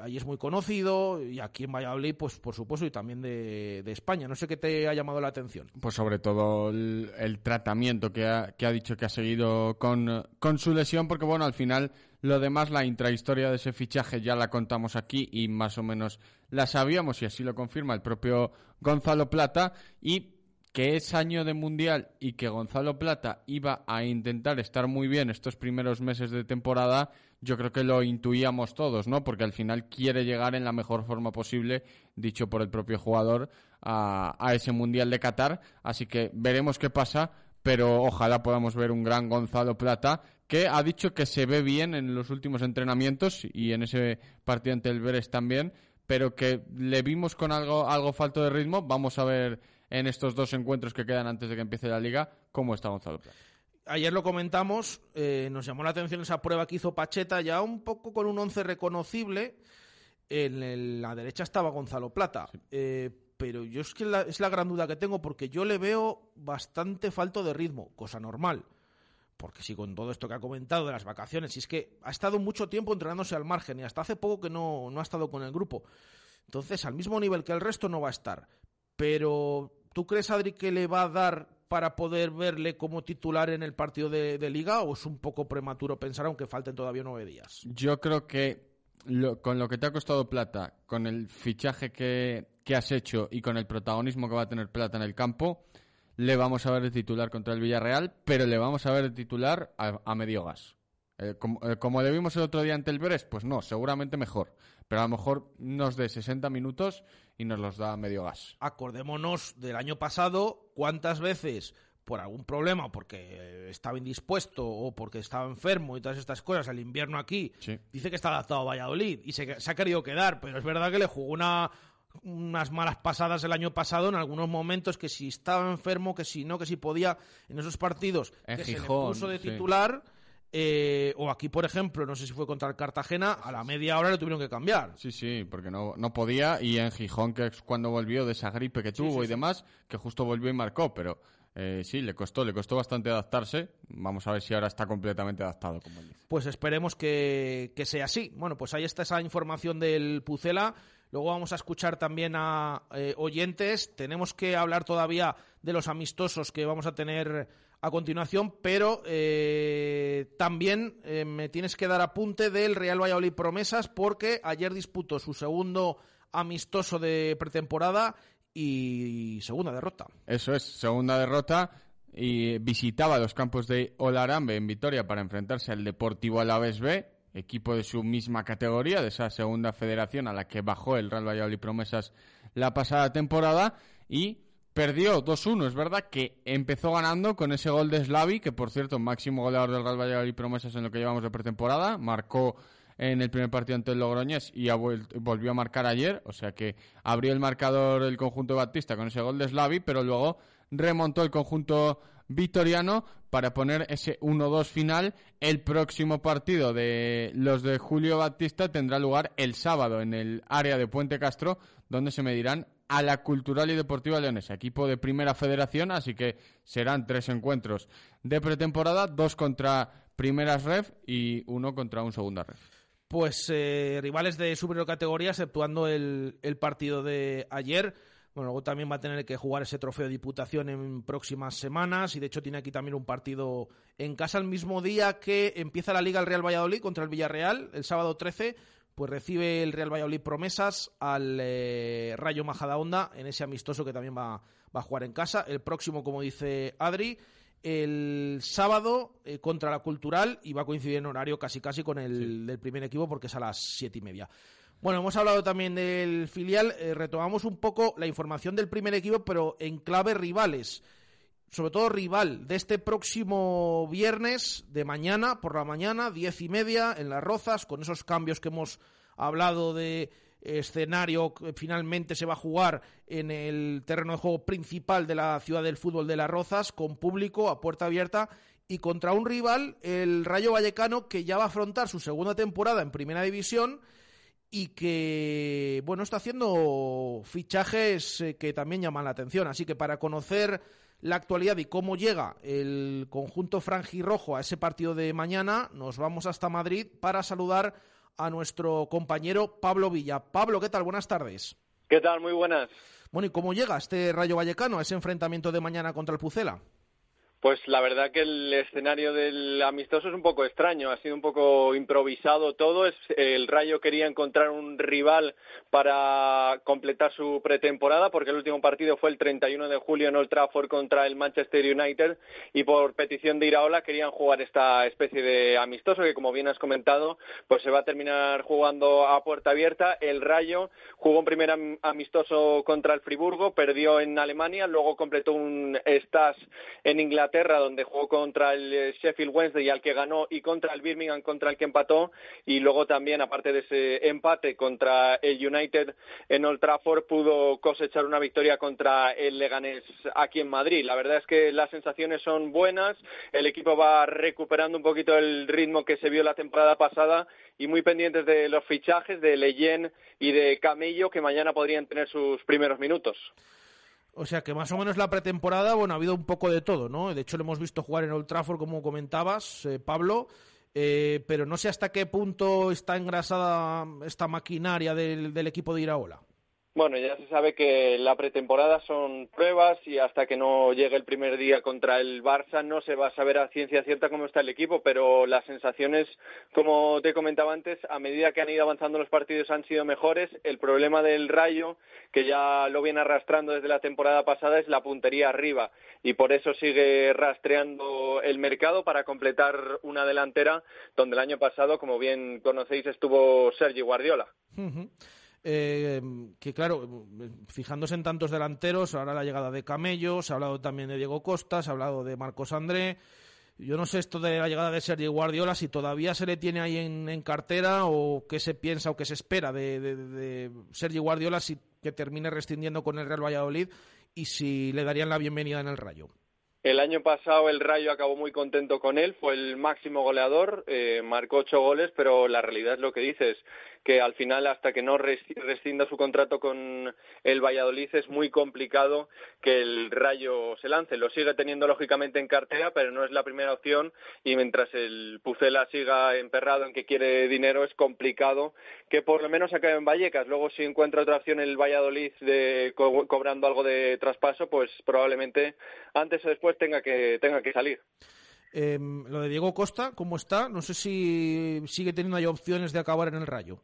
ahí es muy conocido, y aquí en Valladolid, pues por supuesto, y también de, España. No sé qué te ha llamado la atención. Pues sobre todo el, tratamiento que ha, que ha, dicho que ha seguido con, con su lesión, porque bueno, al final lo demás, la intrahistoria de ese fichaje ya la contamos aquí y más o menos la sabíamos, y así lo confirma el propio Gonzalo Plata, y que es año de mundial y que Gonzalo Plata iba a intentar estar muy bien estos primeros meses de temporada, yo creo que lo intuíamos todos, ¿no? Porque al final quiere llegar en la mejor forma posible, dicho por el propio jugador, a, a ese mundial de Qatar. Así que veremos qué pasa, pero ojalá podamos ver un gran Gonzalo Plata que ha dicho que se ve bien en los últimos entrenamientos y en ese partido ante el Beres también, pero que le vimos con algo, algo falto de ritmo. Vamos a ver en estos dos encuentros que quedan antes de que empiece la liga cómo está Gonzalo Plata. Ayer lo comentamos, eh, nos llamó la atención esa prueba que hizo Pacheta, ya un poco con un once reconocible. En el- la derecha estaba Gonzalo Plata. Eh, pero yo es que la- es la gran duda que tengo porque yo le veo bastante falto de ritmo, cosa normal. Porque si con todo esto que ha comentado de las vacaciones, y es que ha estado mucho tiempo entrenándose al margen y hasta hace poco que no, no ha estado con el grupo. Entonces, al mismo nivel que el resto no va a estar. Pero, ¿tú crees, Adri, que le va a dar para poder verle como titular en el partido de, liga o es un poco prematuro pensar aunque falten todavía nueve días? Yo creo que lo- con lo que te ha costado Plata, con el fichaje que, que has hecho y con el protagonismo que va a tener Plata en el campo, le vamos a ver de titular contra el Villarreal, pero le vamos a ver de titular a, a medio gas. Eh, como, eh, como le vimos el otro día ante el Beres, pues no, seguramente mejor. Pero a lo mejor nos dé 60 minutos y nos los da medio gas. Acordémonos del año pasado, cuántas veces por algún problema, porque estaba indispuesto o porque estaba enfermo y todas estas cosas, el invierno aquí, dice que está adaptado a Valladolid y se, se ha querido quedar, pero es verdad que le jugó una, unas malas pasadas el año pasado en algunos momentos, que si estaba enfermo, que si no, que si podía, en esos partidos En que se le Gijón, puso de sí. Eh, o aquí, por ejemplo, no sé si fue contra el Cartagena, a la media hora le tuvieron que cambiar. Sí, sí, porque no, no podía. Y en Gijón, que es cuando volvió de esa gripe que tuvo sí, y sí. demás, que justo volvió y marcó. Pero eh, sí, le costó, le costó bastante adaptarse. Vamos a ver si ahora está completamente adaptado, como él dice. Pues esperemos que, que sea así. Bueno, pues ahí está esa información del Pucela. Luego vamos a escuchar también a eh, oyentes. Tenemos que hablar todavía de los amistosos que vamos a tener a continuación, pero eh, también eh, me tienes que dar apunte del Real Valladolid Promesas porque ayer disputó su segundo amistoso de pretemporada y segunda derrota. Eso es, segunda derrota. Y visitaba los campos de Olarambe en Vitoria para enfrentarse al Deportivo Alavés B, equipo de su misma categoría, de esa segunda federación a la que bajó el Real Valladolid Promesas la pasada temporada. Y perdió 2-1. Es verdad que empezó ganando con ese gol de Slavi, que por cierto, máximo goleador del Real Valladolid Promesas en lo que llevamos de pretemporada. Marcó en el primer partido ante el Logroñés y volvió a marcar ayer. O sea que abrió el marcador el conjunto de Batista con ese gol de Slavi, pero luego remontó el conjunto vitoriano para poner ese 1-2 final. El próximo partido de los de Julio Batista tendrá lugar el sábado en el área de Puente Castro, donde se medirán a la Cultural y Deportiva Leonesa, equipo de primera federación, así que serán tres encuentros de pretemporada, dos contra primeras ref y uno contra un segunda ref. Pues eh, rivales de superior categoría, exceptuando el, el partido de ayer. Bueno, luego también va a tener que jugar ese trofeo de diputación en próximas semanas y de hecho tiene aquí también un partido en casa el mismo día que empieza la Liga el Real Valladolid contra el Villarreal, el sábado 13, pues recibe el Real Valladolid promesas al eh, Rayo Majadahonda en ese amistoso que también va, va a jugar en casa. El próximo, como dice Adri, el sábado eh, contra la Cultural y va a coincidir en horario casi casi con el del primer equipo porque es a las siete y media. Bueno, hemos hablado también del filial, eh, retomamos un poco la información del primer equipo, pero en clave rivales. Sobre todo rival de este próximo viernes de mañana, por la mañana, diez y media, en Las Rozas, con esos cambios que hemos hablado de escenario que finalmente se va a jugar en el terreno de juego principal de la ciudad del fútbol de Las Rozas, con público a puerta abierta y contra un rival, el Rayo Vallecano, que ya va a afrontar su segunda temporada en Primera División y que, bueno, está haciendo fichajes eh, que también llaman la atención. Así que para conocer la actualidad y cómo llega el conjunto franjirrojo a ese partido de mañana, nos vamos hasta Madrid para saludar a nuestro compañero Pablo Villa. Pablo, ¿qué tal? Buenas tardes. ¿Qué tal? Muy buenas. Bueno, ¿y cómo llega este Rayo Vallecano a ese enfrentamiento de mañana contra el Pucela? Pues la verdad que el escenario del amistoso es un poco extraño, ha sido un poco improvisado todo. el Rayo quería encontrar un rival para completar su pretemporada, porque el último partido fue el 31 de julio en Old Trafford contra el Manchester United y por petición de Iraola querían jugar esta especie de amistoso que, como bien has comentado, pues se va a terminar jugando a puerta abierta. El Rayo jugó un primer amistoso contra el Friburgo, perdió en Alemania, luego completó un stage en Inglaterra donde jugó contra el eh, Sheffield Wednesday al que ganó y contra el Birmingham contra el que empató y luego también aparte de ese empate contra el United en Old Trafford pudo cosechar una victoria contra el Leganés aquí en Madrid. La verdad es que las sensaciones son buenas, el equipo va recuperando un poquito el ritmo que se vio la temporada pasada y muy pendientes de los fichajes de Leyen y de Camello que mañana podrían tener sus primeros minutos. O sea que más o menos la pretemporada, bueno, ha habido un poco de todo, ¿no? De hecho, lo hemos visto jugar en Old Trafford, como comentabas, eh, Pablo, eh, pero no sé hasta qué punto está engrasada esta maquinaria del, del equipo de Iraola. Bueno, ya se sabe que la pretemporada son pruebas y hasta que no llegue el primer día contra el Barça no se va a saber a ciencia cierta cómo está el equipo, pero las sensaciones, como te comentaba antes, a medida que han ido avanzando los partidos han sido mejores. El problema del Rayo, que ya lo viene arrastrando desde la temporada pasada, es la puntería arriba y por eso sigue rastreando el mercado para completar una delantera donde el año pasado, como bien conocéis, estuvo Sergi Guardiola. Eh, que claro, fijándose en tantos delanteros, ahora la llegada de Camello, se ha hablado también de Diego Costa, se ha hablado de Marcos André. Yo no sé esto de la llegada de Sergio Guardiola, si todavía se le tiene ahí en, cartera o qué se piensa o qué se espera de, Sergio Guardiola si que termine rescindiendo con el Real Valladolid y si le darían la bienvenida en el Rayo. El año pasado el Rayo acabó muy contento con él, fue el máximo goleador, eh, marcó ocho goles, pero la realidad es lo que dices, que al final hasta que no rescinda su contrato con el Valladolid es muy complicado que el Rayo se lance. Lo sigue teniendo lógicamente en cartera, pero no es la primera opción y mientras el Pucela siga emperrado en que quiere dinero es complicado que por lo menos acabe en Vallecas. Luego si encuentra otra opción el Valladolid de cobrando algo de traspaso, pues probablemente antes o después tenga que tenga que salir. Em, lo de Diego Costa, ¿cómo está? No sé si sigue teniendo ahí opciones de acabar en el Rayo.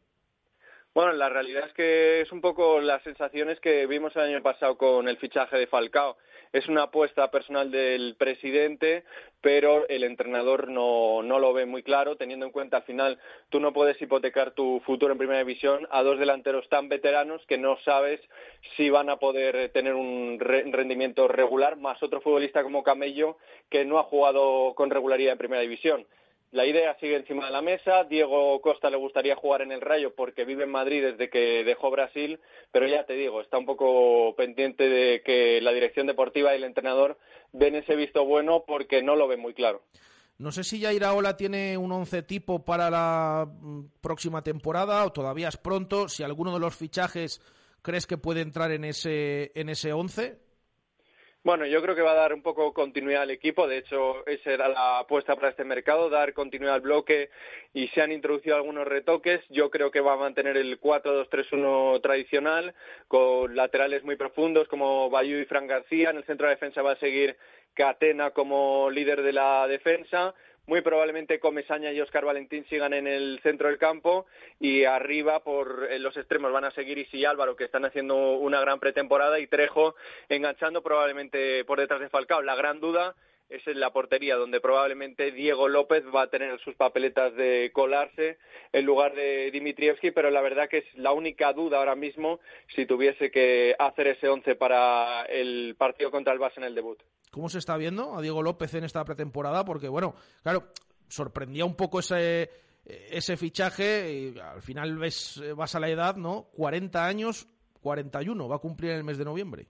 Bueno, la realidad es que es un poco las sensaciones que vimos el año pasado con el fichaje de Falcao. Es una apuesta personal del presidente, pero el entrenador no, no lo ve muy claro, teniendo en cuenta al final tú no puedes hipotecar tu futuro en primera división a dos delanteros tan veteranos que no sabes si van a poder tener un rendimiento regular, más otro futbolista como Camello que no ha jugado con regularidad en primera división. La idea sigue encima de la mesa. Diego Costa le gustaría jugar en el Rayo porque vive en Madrid desde que dejó Brasil, pero ya te digo, está un poco pendiente de que la dirección deportiva y el entrenador den ese visto bueno porque no lo ven muy claro. No sé si ya Iraola tiene un once tipo para la mm, próxima temporada o todavía es pronto. Si alguno de los fichajes crees que puede entrar en ese en ese once. Bueno, yo creo que va a dar un poco continuidad al equipo. De hecho, esa era la apuesta para este mercado, dar continuidad al bloque y se han introducido algunos retoques. Yo creo que va a mantener el 4-2-3-1 tradicional con laterales muy profundos como Bayou y Fran García. En el centro de defensa va a seguir Catena como líder de la defensa muy probablemente Comesaña y Oscar Valentín sigan en el centro del campo y arriba por los extremos van a seguir Isi y Álvaro que están haciendo una gran pretemporada y Trejo enganchando probablemente por detrás de Falcao. La gran duda es en la portería, donde probablemente Diego López va a tener sus papeletas de colarse en lugar de Dimitrievski, pero la verdad que es la única duda ahora mismo si tuviese que hacer ese once para el partido contra el Barça en el debut. ¿Cómo se está viendo a Diego López en esta pretemporada? Porque, bueno, claro, sorprendía un poco ese, ese fichaje y al final ves, vas a la edad, ¿no? 40 años, 41, va a cumplir en el mes de noviembre.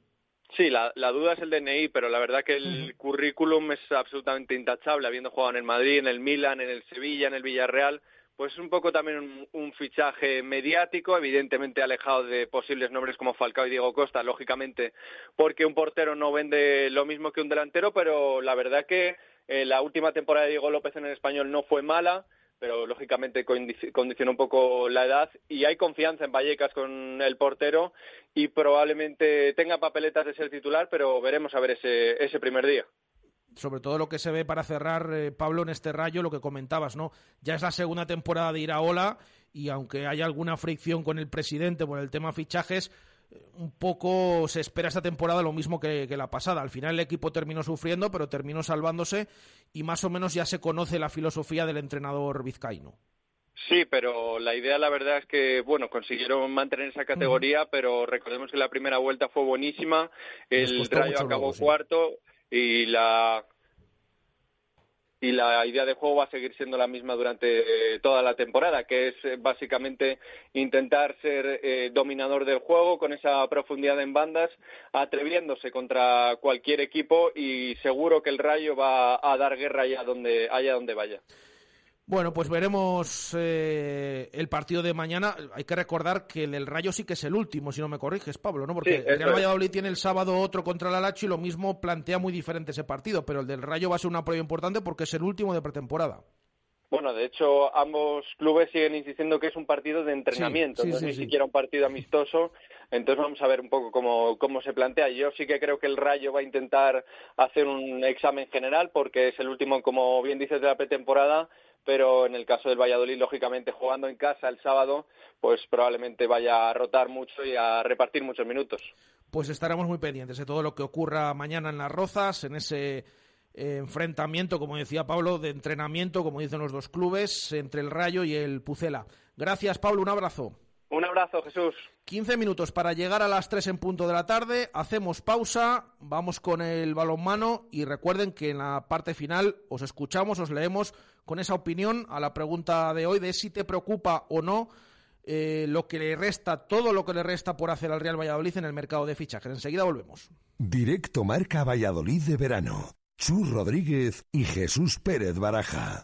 Sí, la, duda es el DNI, pero la verdad que el currículum es absolutamente intachable, habiendo jugado en el Madrid, en el Milan, en el Sevilla, en el Villarreal, pues es un poco también un, fichaje mediático, evidentemente alejado de posibles nombres como Falcao y Diego Costa, lógicamente, porque un portero no vende lo mismo que un delantero, pero la verdad que eh, la última temporada de Diego López en el español no fue mala, pero lógicamente condiciona un poco la edad y hay confianza en Vallecas con el portero y probablemente tenga papeletas de ser titular, pero veremos a ver ese, ese primer día. Sobre todo lo que se ve para cerrar, eh, Pablo, en este rayo, lo que comentabas, ¿no? Ya es la segunda temporada de Iraola y aunque haya alguna fricción con el presidente por el tema fichajes, un poco se espera esta temporada lo mismo que, que, la pasada. Al final el equipo terminó sufriendo, pero terminó salvándose y más o menos ya se conoce la filosofía del entrenador vizcaíno. Sí, pero la idea, la verdad es que, bueno, consiguieron mantener esa categoría, pero recordemos que la primera vuelta fue buenísima, el Rayo acabó luego, sí. Y la y la idea de juego va a seguir siendo la misma durante eh, toda la temporada, que es eh, básicamente intentar ser eh, dominador del juego con esa profundidad en bandas, atreviéndose contra cualquier equipo y seguro que el Rayo va a dar guerra allá donde, allá donde vaya. Bueno, pues veremos eh, el partido de mañana. Hay que recordar que el del Rayo sí que es el último, si no me corriges, Pablo, ¿no? Porque sí, el Real Valladolid tiene el sábado otro contra el Alacho y lo mismo plantea muy diferente ese partido, pero el del Rayo va a ser una prueba importante porque es el último de pretemporada. Bueno, de hecho, ambos clubes siguen insistiendo que es un partido de entrenamiento, Sí, sí, no es ni siquiera un partido amistoso. Entonces vamos a ver un poco cómo, cómo se plantea. Yo sí que creo que el Rayo va a intentar hacer un examen general porque es el último, como bien dices, de la pretemporada. Pero en el caso del Valladolid, lógicamente, jugando en casa el sábado, pues probablemente vaya a rotar mucho y a repartir muchos minutos. Pues estaremos muy pendientes de todo lo que ocurra mañana en las Rozas, en ese eh, enfrentamiento, como decía Pablo, de entrenamiento, como dicen los dos clubes, entre el Rayo y el Pucela. Gracias, Pablo, un abrazo. Un abrazo, Jesús. 15 minutos para llegar a las 3 en punto de la tarde. Hacemos pausa, vamos con el balonmano y recuerden que en la parte final os escuchamos, os leemos con esa opinión a la pregunta de hoy de si te preocupa o no eh, lo que le resta, todo lo que le resta por hacer al Real Valladolid en el mercado de fichajes. Enseguida volvemos. Directo Marca Valladolid de verano. Chus Rodríguez y Jesús Pérez Baraja.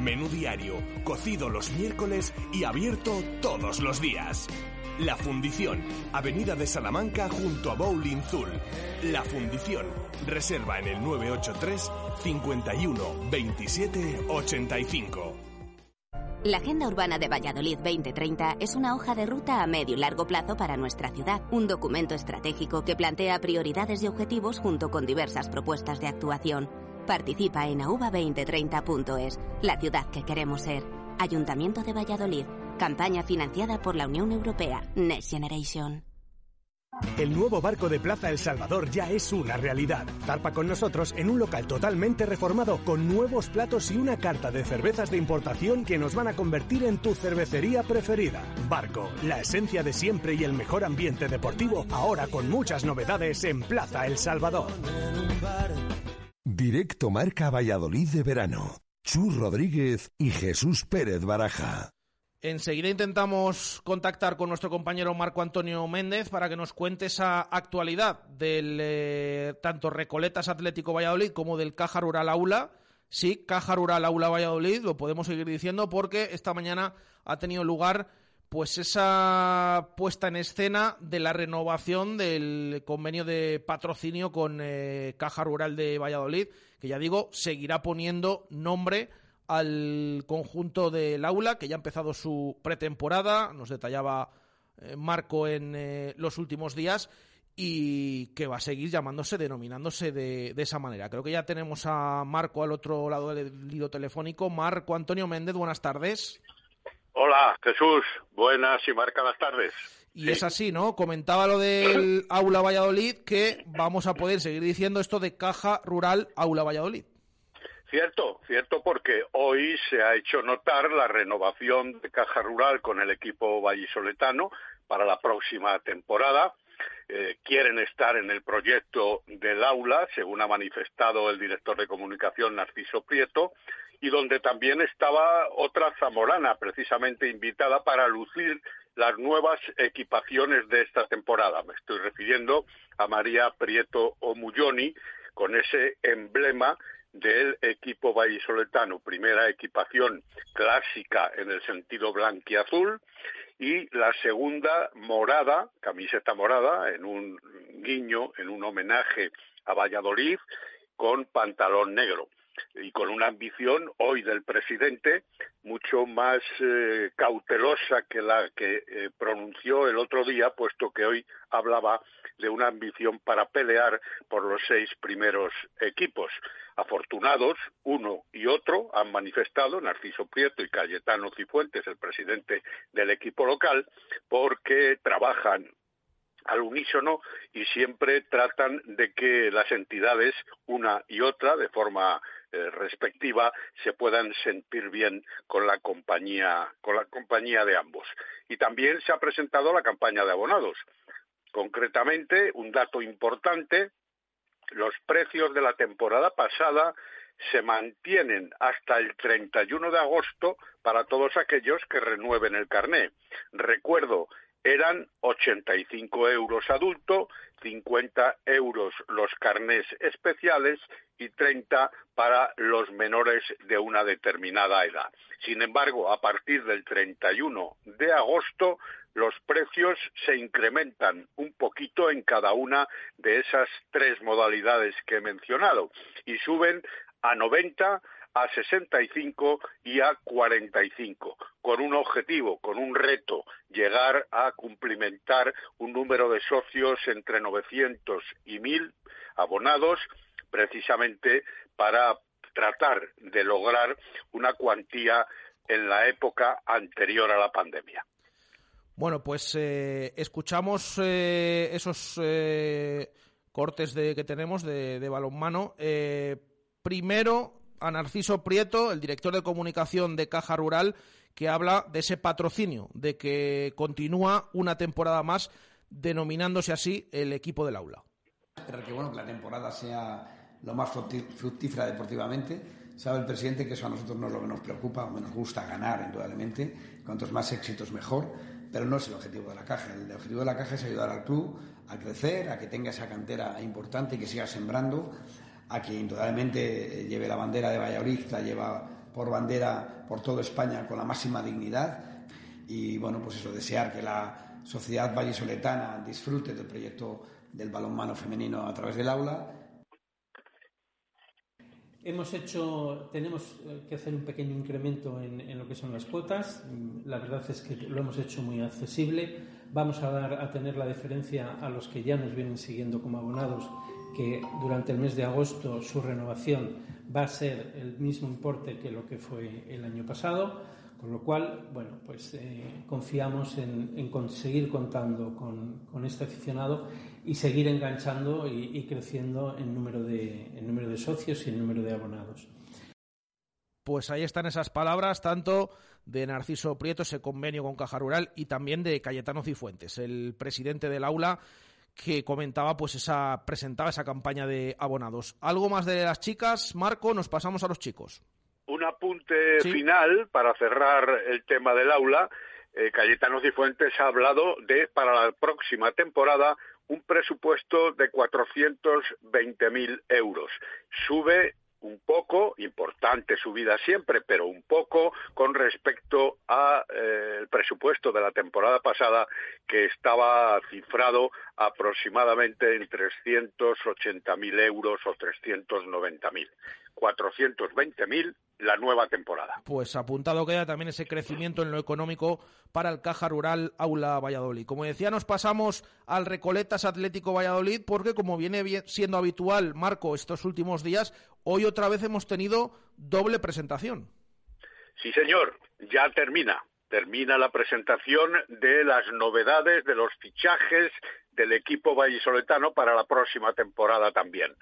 Menú diario, cocido los miércoles y abierto todos los días. La Fundición, Avenida de Salamanca junto a Bowling Zul. La Fundición, reserva en el 983 51 27 85. La Agenda Urbana de Valladolid 2030 es una hoja de ruta a medio y largo plazo para nuestra ciudad, un documento estratégico que plantea prioridades y objetivos junto con diversas propuestas de actuación. Participa en auba2030.es, la ciudad que queremos ser. Ayuntamiento de Valladolid, campaña financiada por la Unión Europea, Next Generation. El nuevo barco de Plaza El Salvador ya es una realidad. Zarpa con nosotros en un local totalmente reformado con nuevos platos y una carta de cervezas de importación que nos van a convertir en tu cervecería preferida. Barco, la esencia de siempre y el mejor ambiente deportivo, ahora con muchas novedades en Plaza El Salvador. Directo Marca Valladolid de verano. Chus Rodríguez y Jesús Pérez Baraja. Enseguida intentamos contactar con nuestro compañero Marco Antonio Méndez para que nos cuente esa actualidad del eh, tanto Recoletas Atlético Valladolid como del Caja Rural Aula. Sí, Caja Rural Aula Valladolid, lo podemos seguir diciendo porque esta mañana ha tenido lugar pues esa puesta en escena de la renovación del convenio de patrocinio con eh, Caja Rural de Valladolid, que ya digo, seguirá poniendo nombre al conjunto del aula, que ya ha empezado su pretemporada, nos detallaba eh, Marco en eh, los últimos días, y que va a seguir llamándose, denominándose de, de, esa manera. Creo que ya tenemos a Marco al otro lado del hilo telefónico. Marco Antonio Méndez, buenas tardes. Hola, Jesús. Buenas y marcadas tardes. Y es así, ¿no? Comentaba lo del Aula Valladolid, que vamos a poder seguir diciendo esto de Caja Rural Aula Valladolid. Cierto, cierto, porque hoy se ha hecho notar la renovación de Caja Rural con el equipo vallisoletano para la próxima temporada. Eh, quieren estar en el proyecto del aula, según ha manifestado el director de comunicación Narciso Prieto, y donde también estaba otra zamorana, precisamente invitada para lucir las nuevas equipaciones de esta temporada. Me estoy refiriendo a María Prieto Omulloni, con ese emblema del equipo vallisoletano. Primera equipación clásica en el sentido blanquiazul y la segunda morada, camiseta morada, en un guiño, en un homenaje a Valladolid, con pantalón negro y con una ambición hoy del presidente mucho más eh, cautelosa que la que eh, pronunció el otro día, puesto que hoy hablaba de una ambición para pelear por los seis primeros equipos. Afortunados, uno y otro han manifestado, Narciso Prieto y Cayetano Cifuentes, el presidente del equipo local, porque trabajan al unísono y siempre tratan de que las entidades, una y otra, de forma eh, respectiva, se puedan sentir bien con la compañía, con la compañía de ambos. Y también se ha presentado la campaña de abonados. Concretamente, un dato importante, los precios de la temporada pasada se mantienen hasta el 31 de agosto para todos aquellos que renueven el carné. Recuerdo, eran 85 euros adulto, 50 euros los carnés especiales y 30 para los menores de una determinada edad. Sin embargo, a partir del 31 de agosto, los precios se incrementan un poquito en cada una de esas tres modalidades que he mencionado y suben a 90, a 65 y a 45, con un objetivo, con un reto, llegar a cumplimentar un número de socios entre 900 y 1000 abonados, precisamente para tratar de lograr una cuantía en la época anterior a la pandemia. Bueno, pues eh, escuchamos eh, esos eh, cortes de, que tenemos de, de balonmano. primero, a Narciso Prieto, el director de comunicación de Caja Rural, que habla de ese patrocinio, de que continúa una temporada más denominándose así el equipo del aula. Esperar que la temporada sea lo más fructífera deportivamente. Sabe el presidente que eso a nosotros no es lo que nos preocupa, nos gusta ganar indudablemente, cuantos más éxitos mejor, pero no es el objetivo de la caja. El objetivo de la caja es ayudar al club a crecer, a que tenga esa cantera importante y que siga sembrando a quien indudablemente lleve la bandera de Valladolid, la lleva por bandera por toda España con la máxima dignidad y bueno, pues eso, desear que la sociedad vallisoletana disfrute del proyecto del balonmano femenino a través del aula. Hemos hecho, tenemos que hacer un pequeño incremento en, en, lo que son las cuotas. La verdad es que lo hemos hecho muy accesible. Vamos a dar a tener la diferencia a los que ya nos vienen siguiendo como abonados que durante el mes de agosto su renovación va a ser el mismo importe que lo que fue el año pasado, con lo cual, bueno, pues eh, confiamos en, en, conseguir contando con, con, este aficionado y seguir enganchando y, y creciendo en número, de, en número de socios y en número de abonados. Pues ahí están esas palabras, tanto de Narciso Prieto, ese convenio con Caja Rural, y también de Cayetano Cifuentes, el presidente del aula, que comentaba pues esa presentaba esa campaña de abonados. Algo más de las chicas, Marco, nos pasamos a los chicos. Un apunte ¿Sí? final para cerrar el tema del aula. Eh, Cayetano Cifuentes ha hablado de para la próxima temporada un presupuesto de 420.000 euros. Sube un poco, importante subida siempre, pero un poco con respecto al eh, presupuesto de la temporada pasada que estaba cifrado aproximadamente en 380.000 euros o 390.000. 420.000 la nueva temporada. Pues apuntado queda también ese crecimiento en lo económico para el Caja Rural Aula Valladolid. Como decía, nos pasamos al Recoletas Atlético Valladolid porque, como viene siendo habitual, Marco, estos últimos días, hoy otra vez hemos tenido doble presentación. Sí, señor, ya termina. Termina la presentación de las novedades, de los fichajes del equipo vallisoletano para la próxima temporada también.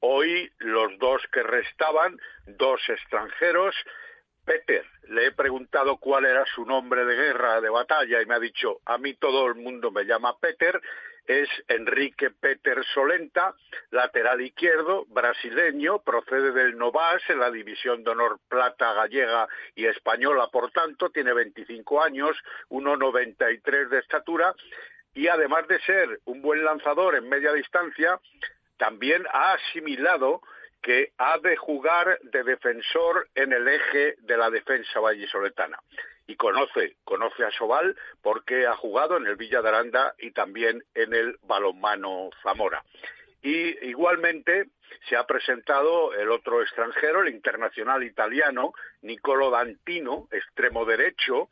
Hoy los dos que restaban, dos extranjeros, Peter, le he preguntado cuál era su nombre de guerra, de batalla, y me ha dicho, a mí todo el mundo me llama Peter, es Enrique Peter Solenta, lateral izquierdo, brasileño, procede del Novas en la división de honor plata gallega y española, por tanto, tiene 25 años, 1,93 de estatura, y además de ser un buen lanzador en media distancia, también ha asimilado que ha de jugar de defensor en el eje de la defensa vallisoletana. Y conoce, conoce a Sobal porque ha jugado en el Villa de Aranda y también en el balonmano Zamora. Y igualmente se ha presentado el otro extranjero, el internacional italiano, Nicolo Dantino, extremo derecho,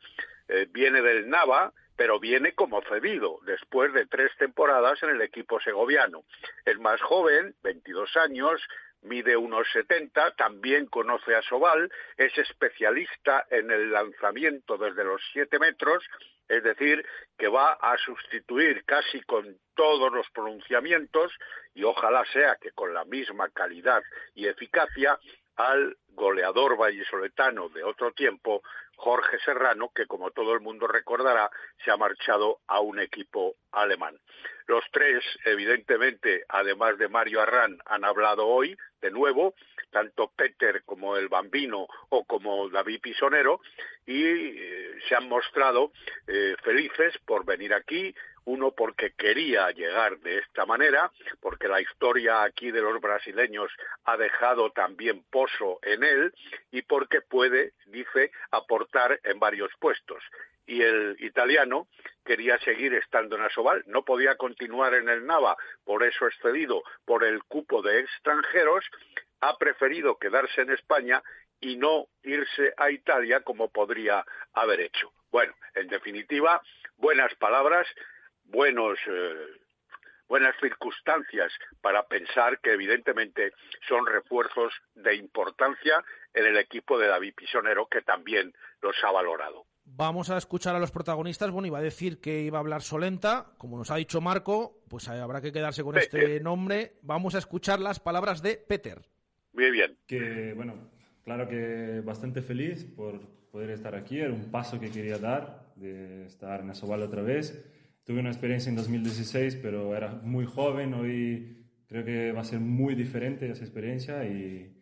eh, viene del Nava, pero viene como cedido después de tres temporadas en el equipo segoviano. Es más joven, 22 años, mide unos 70, también conoce a Sobal, es especialista en el lanzamiento desde los 7 metros, es decir, que va a sustituir casi con todos los pronunciamientos y ojalá sea que con la misma calidad y eficacia al goleador vallisoletano de otro tiempo, Jorge Serrano, que como todo el mundo recordará, se ha marchado a un equipo alemán. Los tres, evidentemente, además de Mario Arran, han hablado hoy, de nuevo, tanto Peter como el Bambino o como David Pisonero, y eh, se han mostrado eh, felices por venir aquí, uno porque quería llegar de esta manera, porque la historia aquí de los brasileños ha dejado también pozo en él y porque puede, dice, aportar en varios puestos. Y el italiano quería seguir estando en Asobal, no podía continuar en el Nava, por eso excedido por el cupo de extranjeros, ha preferido quedarse en España y no irse a Italia como podría haber hecho. Bueno, en definitiva, buenas palabras buenos eh, buenas circunstancias para pensar que evidentemente son refuerzos de importancia en el equipo de David Pisonero que también los ha valorado. Vamos a escuchar a los protagonistas. Bueno, iba a decir que iba a hablar Solenta, como nos ha dicho Marco, pues habrá que quedarse con este nombre. Vamos a escuchar las palabras de Peter. Muy bien. Que bueno, claro que bastante feliz por poder estar aquí. Era un paso que quería dar de estar en Asobal otra vez Tuve una experiencia en 2016, pero era muy joven. Hoy creo que va a ser muy diferente esa experiencia y,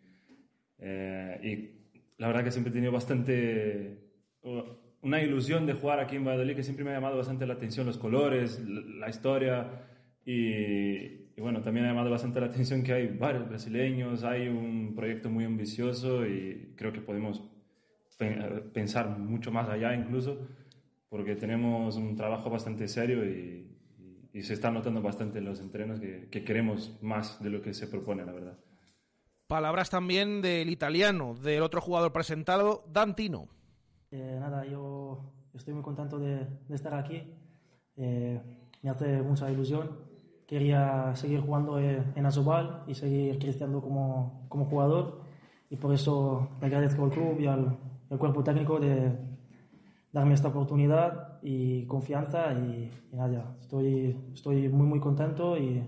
eh, y la verdad que siempre he tenido bastante una ilusión de jugar aquí en Valladolid que siempre me ha llamado bastante la atención los colores, la, historia y, y, bueno, también ha llamado bastante la atención que hay varios brasileños, hay un proyecto muy ambicioso y creo que podemos pensar mucho más allá incluso porque tenemos un trabajo bastante serio y, se está notando bastante en los entrenos que, queremos más de lo que se propone, la verdad. Palabras también del italiano, del otro jugador presentado, Dantino. Eh, nada, yo estoy muy contento de, estar aquí. Eh, me hace mucha ilusión. Quería seguir jugando en Azobal y seguir creciendo como, como jugador. Y por eso le agradezco al club y al, al cuerpo técnico de, darme esta oportunidad y confianza y, nada, estoy, estoy muy muy contento y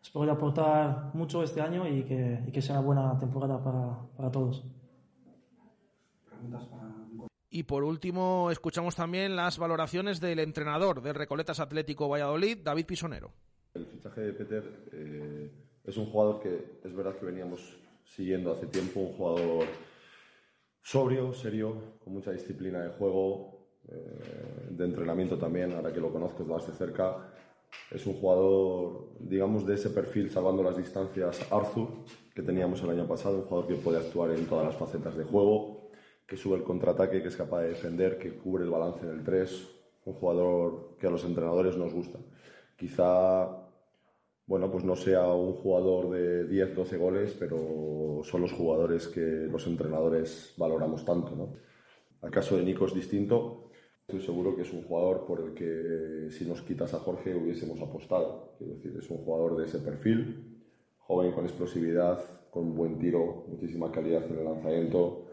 espero aportar mucho este año y que, y que sea una buena temporada para, para todos. Y por último, escuchamos también las valoraciones del entrenador del Recoletas Atlético Valladolid, David Pisonero. El fichaje de Peter eh, es un jugador que es verdad que veníamos siguiendo hace tiempo, un jugador sobrio, serio, con mucha disciplina de juego, eh, de entrenamiento también, ahora que lo conozco más de cerca. Es un jugador, digamos, de ese perfil, salvando las distancias, Arthur, que teníamos el año pasado, un jugador que puede actuar en todas las facetas de juego, que sube el contraataque, que es capaz de defender, que cubre el balance en el 3, un jugador que a los entrenadores nos gusta. Quizá bueno, pues no sea un jugador de 10, 12 goles, pero son los jugadores que los entrenadores valoramos tanto, ¿no? El caso de Nico es distinto. Estoy seguro que es un jugador por el que si nos quitas a Jorge hubiésemos apostado. Quiero decir, es un jugador de ese perfil, joven con explosividad, con buen tiro, muchísima calidad en el lanzamiento,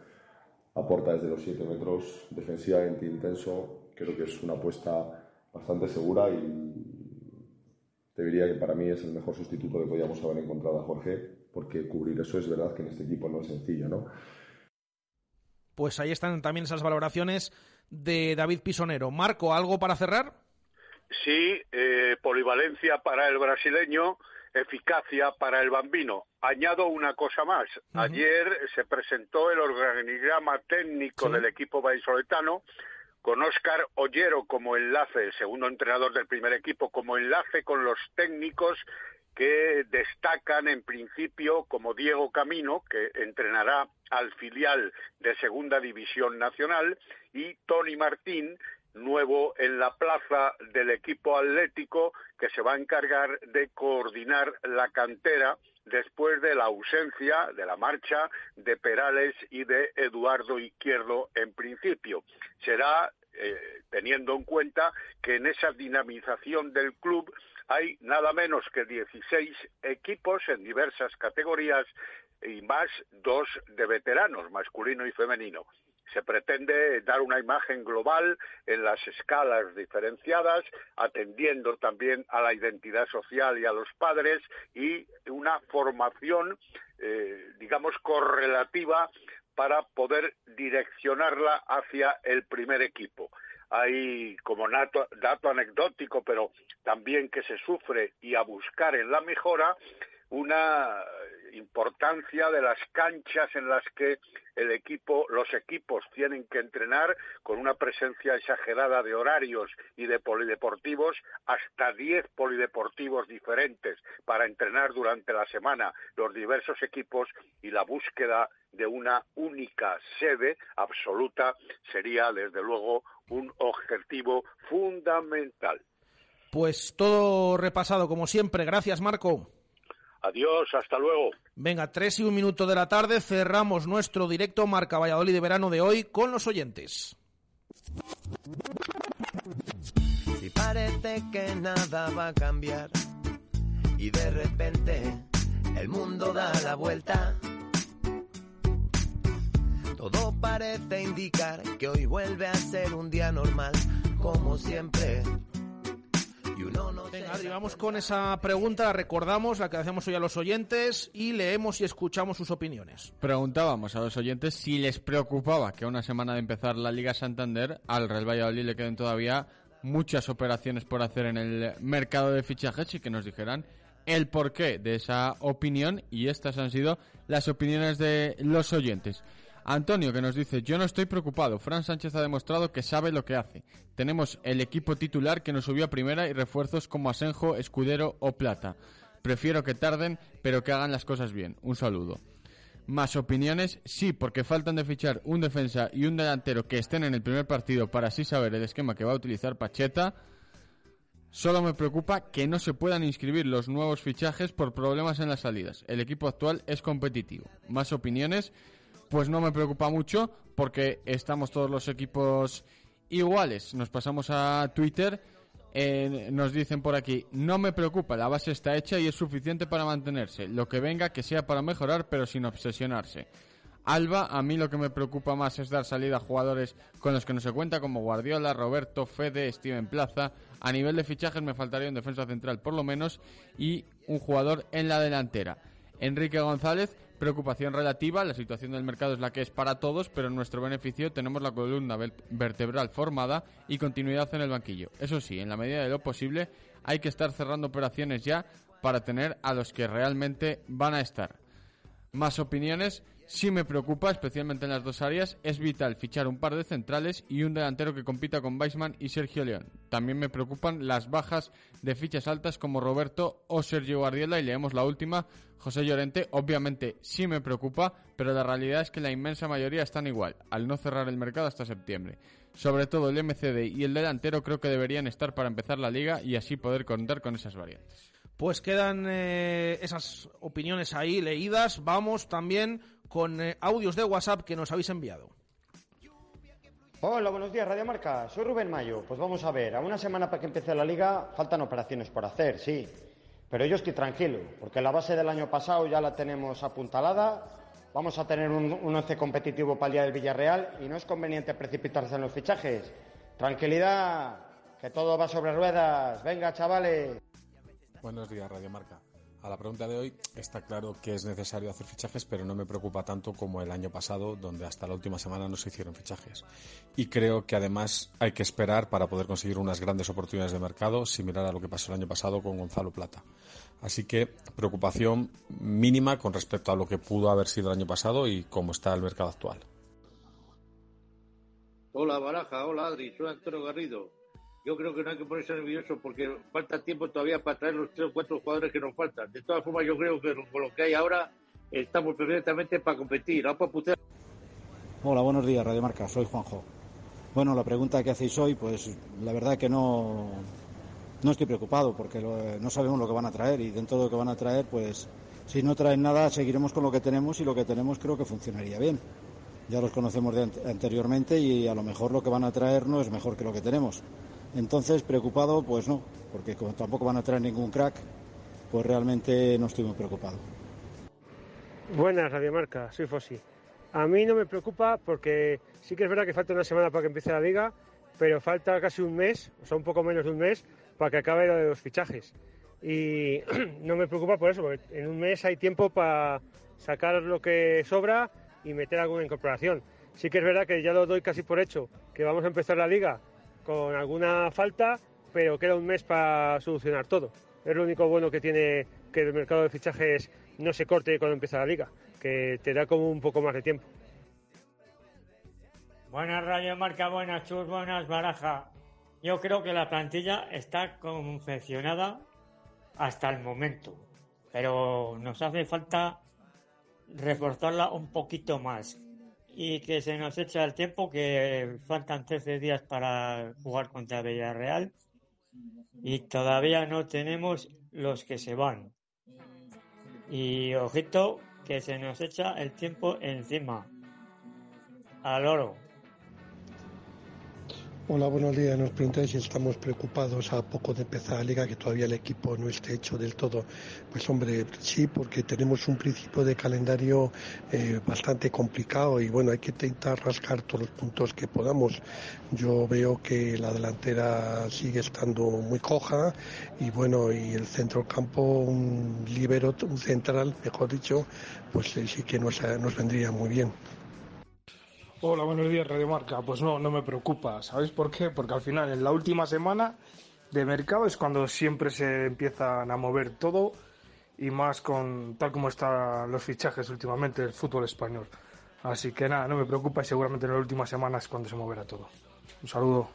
aporta desde los 7 metros, defensivamente intenso. Creo que es una apuesta bastante segura y te diría que para mí es el mejor sustituto que podíamos haber encontrado a Jorge, porque cubrir eso es verdad que en este equipo no es sencillo, ¿no? Pues ahí están también esas valoraciones de David Pisonero. Marco, ¿algo para cerrar? Sí, eh, polivalencia para el brasileño, eficacia para el bambino. Añado una cosa más. Ayer se presentó el organigrama técnico del equipo vallisoletano con Óscar Ollero como enlace, el segundo entrenador del primer equipo, como enlace con los técnicos que destacan en principio como Diego Camino, que entrenará al filial de Segunda División Nacional, y Tony Martín, nuevo en la plaza del equipo atlético, que se va a encargar de coordinar la cantera después de la ausencia de la marcha de Perales y de Eduardo Izquierdo en principio. Será eh, teniendo en cuenta que en esa dinamización del club hay nada menos que 16 equipos en diversas categorías y más dos de veteranos, masculino y femenino. Se pretende dar una imagen global en las escalas diferenciadas, atendiendo también a la identidad social y a los padres y una formación, eh, digamos, correlativa para poder direccionarla hacia el primer equipo. Hay como dato anecdótico, pero también que se sufre y a buscar en la mejora, una importancia de las canchas en las que el equipo, los equipos tienen que entrenar con una presencia exagerada de horarios y de polideportivos, hasta 10 polideportivos diferentes para entrenar durante la semana los diversos equipos y la búsqueda de una única sede absoluta sería desde luego un objetivo fundamental. Pues todo repasado como siempre. Gracias, Marco. Adiós, hasta luego. Venga, tres y un minuto de la tarde, cerramos nuestro directo Marca Valladolid de verano de hoy con los oyentes. Si parece que nada va a cambiar y de repente el mundo da la vuelta, todo parece indicar que hoy vuelve a ser un día normal, como siempre Venga, Adri, vamos con esa pregunta, la recordamos, la que hacemos hoy a los oyentes y leemos y escuchamos sus opiniones. Preguntábamos a los oyentes si les preocupaba que a una semana de empezar la Liga Santander al Real Valladolid le queden todavía muchas operaciones por hacer en el mercado de fichajes y que nos dijeran el porqué de esa opinión y estas han sido las opiniones de los oyentes. Antonio que nos dice, yo no estoy preocupado, Fran Sánchez ha demostrado que sabe lo que hace. Tenemos el equipo titular que nos subió a primera y refuerzos como Asenjo, Escudero o Plata. Prefiero que tarden, pero que hagan las cosas bien. Un saludo. Más opiniones, sí, porque faltan de fichar un defensa y un delantero que estén en el primer partido para así saber el esquema que va a utilizar Pacheta. Solo me preocupa que no se puedan inscribir los nuevos fichajes por problemas en las salidas. El equipo actual es competitivo. Más opiniones, pues no me preocupa mucho porque estamos todos los equipos iguales. Nos pasamos a Twitter, eh, nos dicen por aquí, no me preocupa, la base está hecha y es suficiente para mantenerse. Lo que venga que sea para mejorar, pero sin obsesionarse. Alba, a mí lo que me preocupa más es dar salida a jugadores con los que no se cuenta, como Guardiola, Roberto, Fede, Steven Plaza. A nivel de fichajes me faltaría un defensa central por lo menos y un jugador en la delantera. Enrique González, preocupación relativa, la situación del mercado es la que es para todos, pero en nuestro beneficio tenemos la columna vertebral formada y continuidad en el banquillo. Eso sí, en la medida de lo posible hay que estar cerrando operaciones ya para tener a los que realmente van a estar. Más opiniones, Sí me preocupa, especialmente en las dos áreas, es vital fichar un par de centrales y un delantero que compita con Weisman y Sergio León. También me preocupan las bajas de fichas altas como Roberto o Sergio Guardiola y leemos la última, José Llorente. Obviamente sí me preocupa, pero la realidad es que la inmensa mayoría están igual, al no cerrar el mercado hasta septiembre. Sobre todo el MCD y el delantero creo que deberían estar para empezar la liga y así poder contar con esas variantes. Pues quedan eh, esas opiniones ahí leídas. Vamos también con eh, audios de WhatsApp que nos habéis enviado. Hola, buenos días, Radio Marca. Soy Rubén Mayo. Pues vamos a ver, a una semana para que empiece la liga faltan operaciones por hacer, sí. Pero yo estoy tranquilo, porque la base del año pasado ya la tenemos apuntalada. Vamos a tener un, un once competitivo para el día del Villarreal y no es conveniente precipitarse en los fichajes. Tranquilidad, que todo va sobre ruedas. Venga, chavales. Buenos días, Radio Marca. A la pregunta de hoy está claro que es necesario hacer fichajes, pero no me preocupa tanto como el año pasado, donde hasta la última semana no se hicieron fichajes. Y creo que además hay que esperar para poder conseguir unas grandes oportunidades de mercado, similar a lo que pasó el año pasado con Gonzalo Plata. Así que preocupación mínima con respecto a lo que pudo haber sido el año pasado y cómo está el mercado actual. Hola Baraja, hola Adri, soy Antonio Garrido. Yo creo que no hay que ponerse nervioso porque falta tiempo todavía para traer los tres o cuatro jugadores que nos faltan. De todas formas, yo creo que con lo que hay ahora estamos perfectamente para competir, no para putear. Hola, buenos días, Radio Marca, soy Juanjo. Bueno, la pregunta que hacéis hoy, pues la verdad que no, no estoy preocupado porque no sabemos lo que van a traer y dentro de lo que van a traer, pues si no traen nada, seguiremos con lo que tenemos y lo que tenemos creo que funcionaría bien. Ya los conocemos de ante- anteriormente y a lo mejor lo que van a traer no es mejor que lo que tenemos. Entonces, preocupado, pues no, porque como tampoco van a traer ningún crack, pues realmente no estoy muy preocupado. Buenas, Radio Marca, soy Fossi. A mí no me preocupa porque sí que es verdad que falta una semana para que empiece la liga, pero falta casi un mes, o sea, un poco menos de un mes, para que acabe lo de los fichajes. Y no me preocupa por eso, porque en un mes hay tiempo para sacar lo que sobra y meter alguna incorporación. Sí que es verdad que ya lo doy casi por hecho, que vamos a empezar la liga con alguna falta, pero queda un mes para solucionar todo. Es lo único bueno que tiene que el mercado de fichajes no se corte cuando empieza la liga, que te da como un poco más de tiempo. Buenas Radio Marca, buenas Chus, buenas Baraja. Yo creo que la plantilla está confeccionada hasta el momento, pero nos hace falta reforzarla un poquito más y que se nos echa el tiempo que faltan 13 días para jugar contra Villarreal y todavía no tenemos los que se van. Y ojito que se nos echa el tiempo encima. Al oro. Hola, buenos días. Nos preguntáis si estamos preocupados a poco de empezar la liga, que todavía el equipo no esté hecho del todo. Pues hombre, sí, porque tenemos un principio de calendario eh, bastante complicado y bueno, hay que intentar rascar todos los puntos que podamos. Yo veo que la delantera sigue estando muy coja y bueno, y el centro campo, un libero, un central, mejor dicho, pues eh, sí que nos, nos vendría muy bien. Hola, buenos días, Radio Marca. Pues no, no me preocupa. ¿Sabéis por qué? Porque al final, en la última semana de mercado es cuando siempre se empiezan a mover todo y más con tal como están los fichajes últimamente del fútbol español. Así que nada, no me preocupa y seguramente en la última semana es cuando se moverá todo. Un saludo.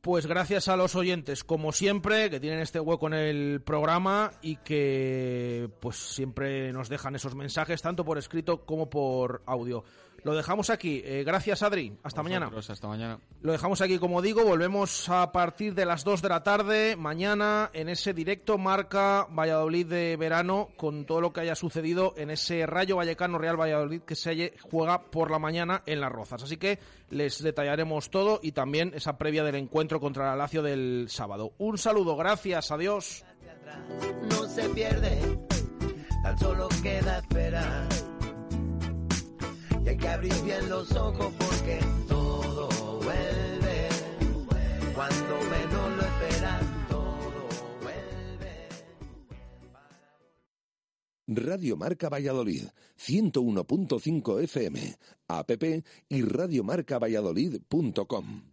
Pues gracias a los oyentes, como siempre, que tienen este hueco en el programa y que pues siempre nos dejan esos mensajes, tanto por escrito como por audio. Lo dejamos aquí. Eh, gracias, Adri. Hasta mañana. Hasta mañana. Lo dejamos aquí, como digo, volvemos a partir de las 2 de la tarde, mañana, en ese directo marca Valladolid de verano, con todo lo que haya sucedido en ese Rayo Vallecano Real Valladolid que se juega por la mañana en Las Rozas. Así que les detallaremos todo y también esa previa del encuentro contra la Lazio del sábado. Un saludo, gracias, adiós. no se pierde, tan solo queda esperar. Hay que abrir bien los ojos porque todo vuelve. Cuando menos lo esperas, todo vuelve. Radio Marca Valladolid, 101.5 FM, app y radiomarcavalladolid.com.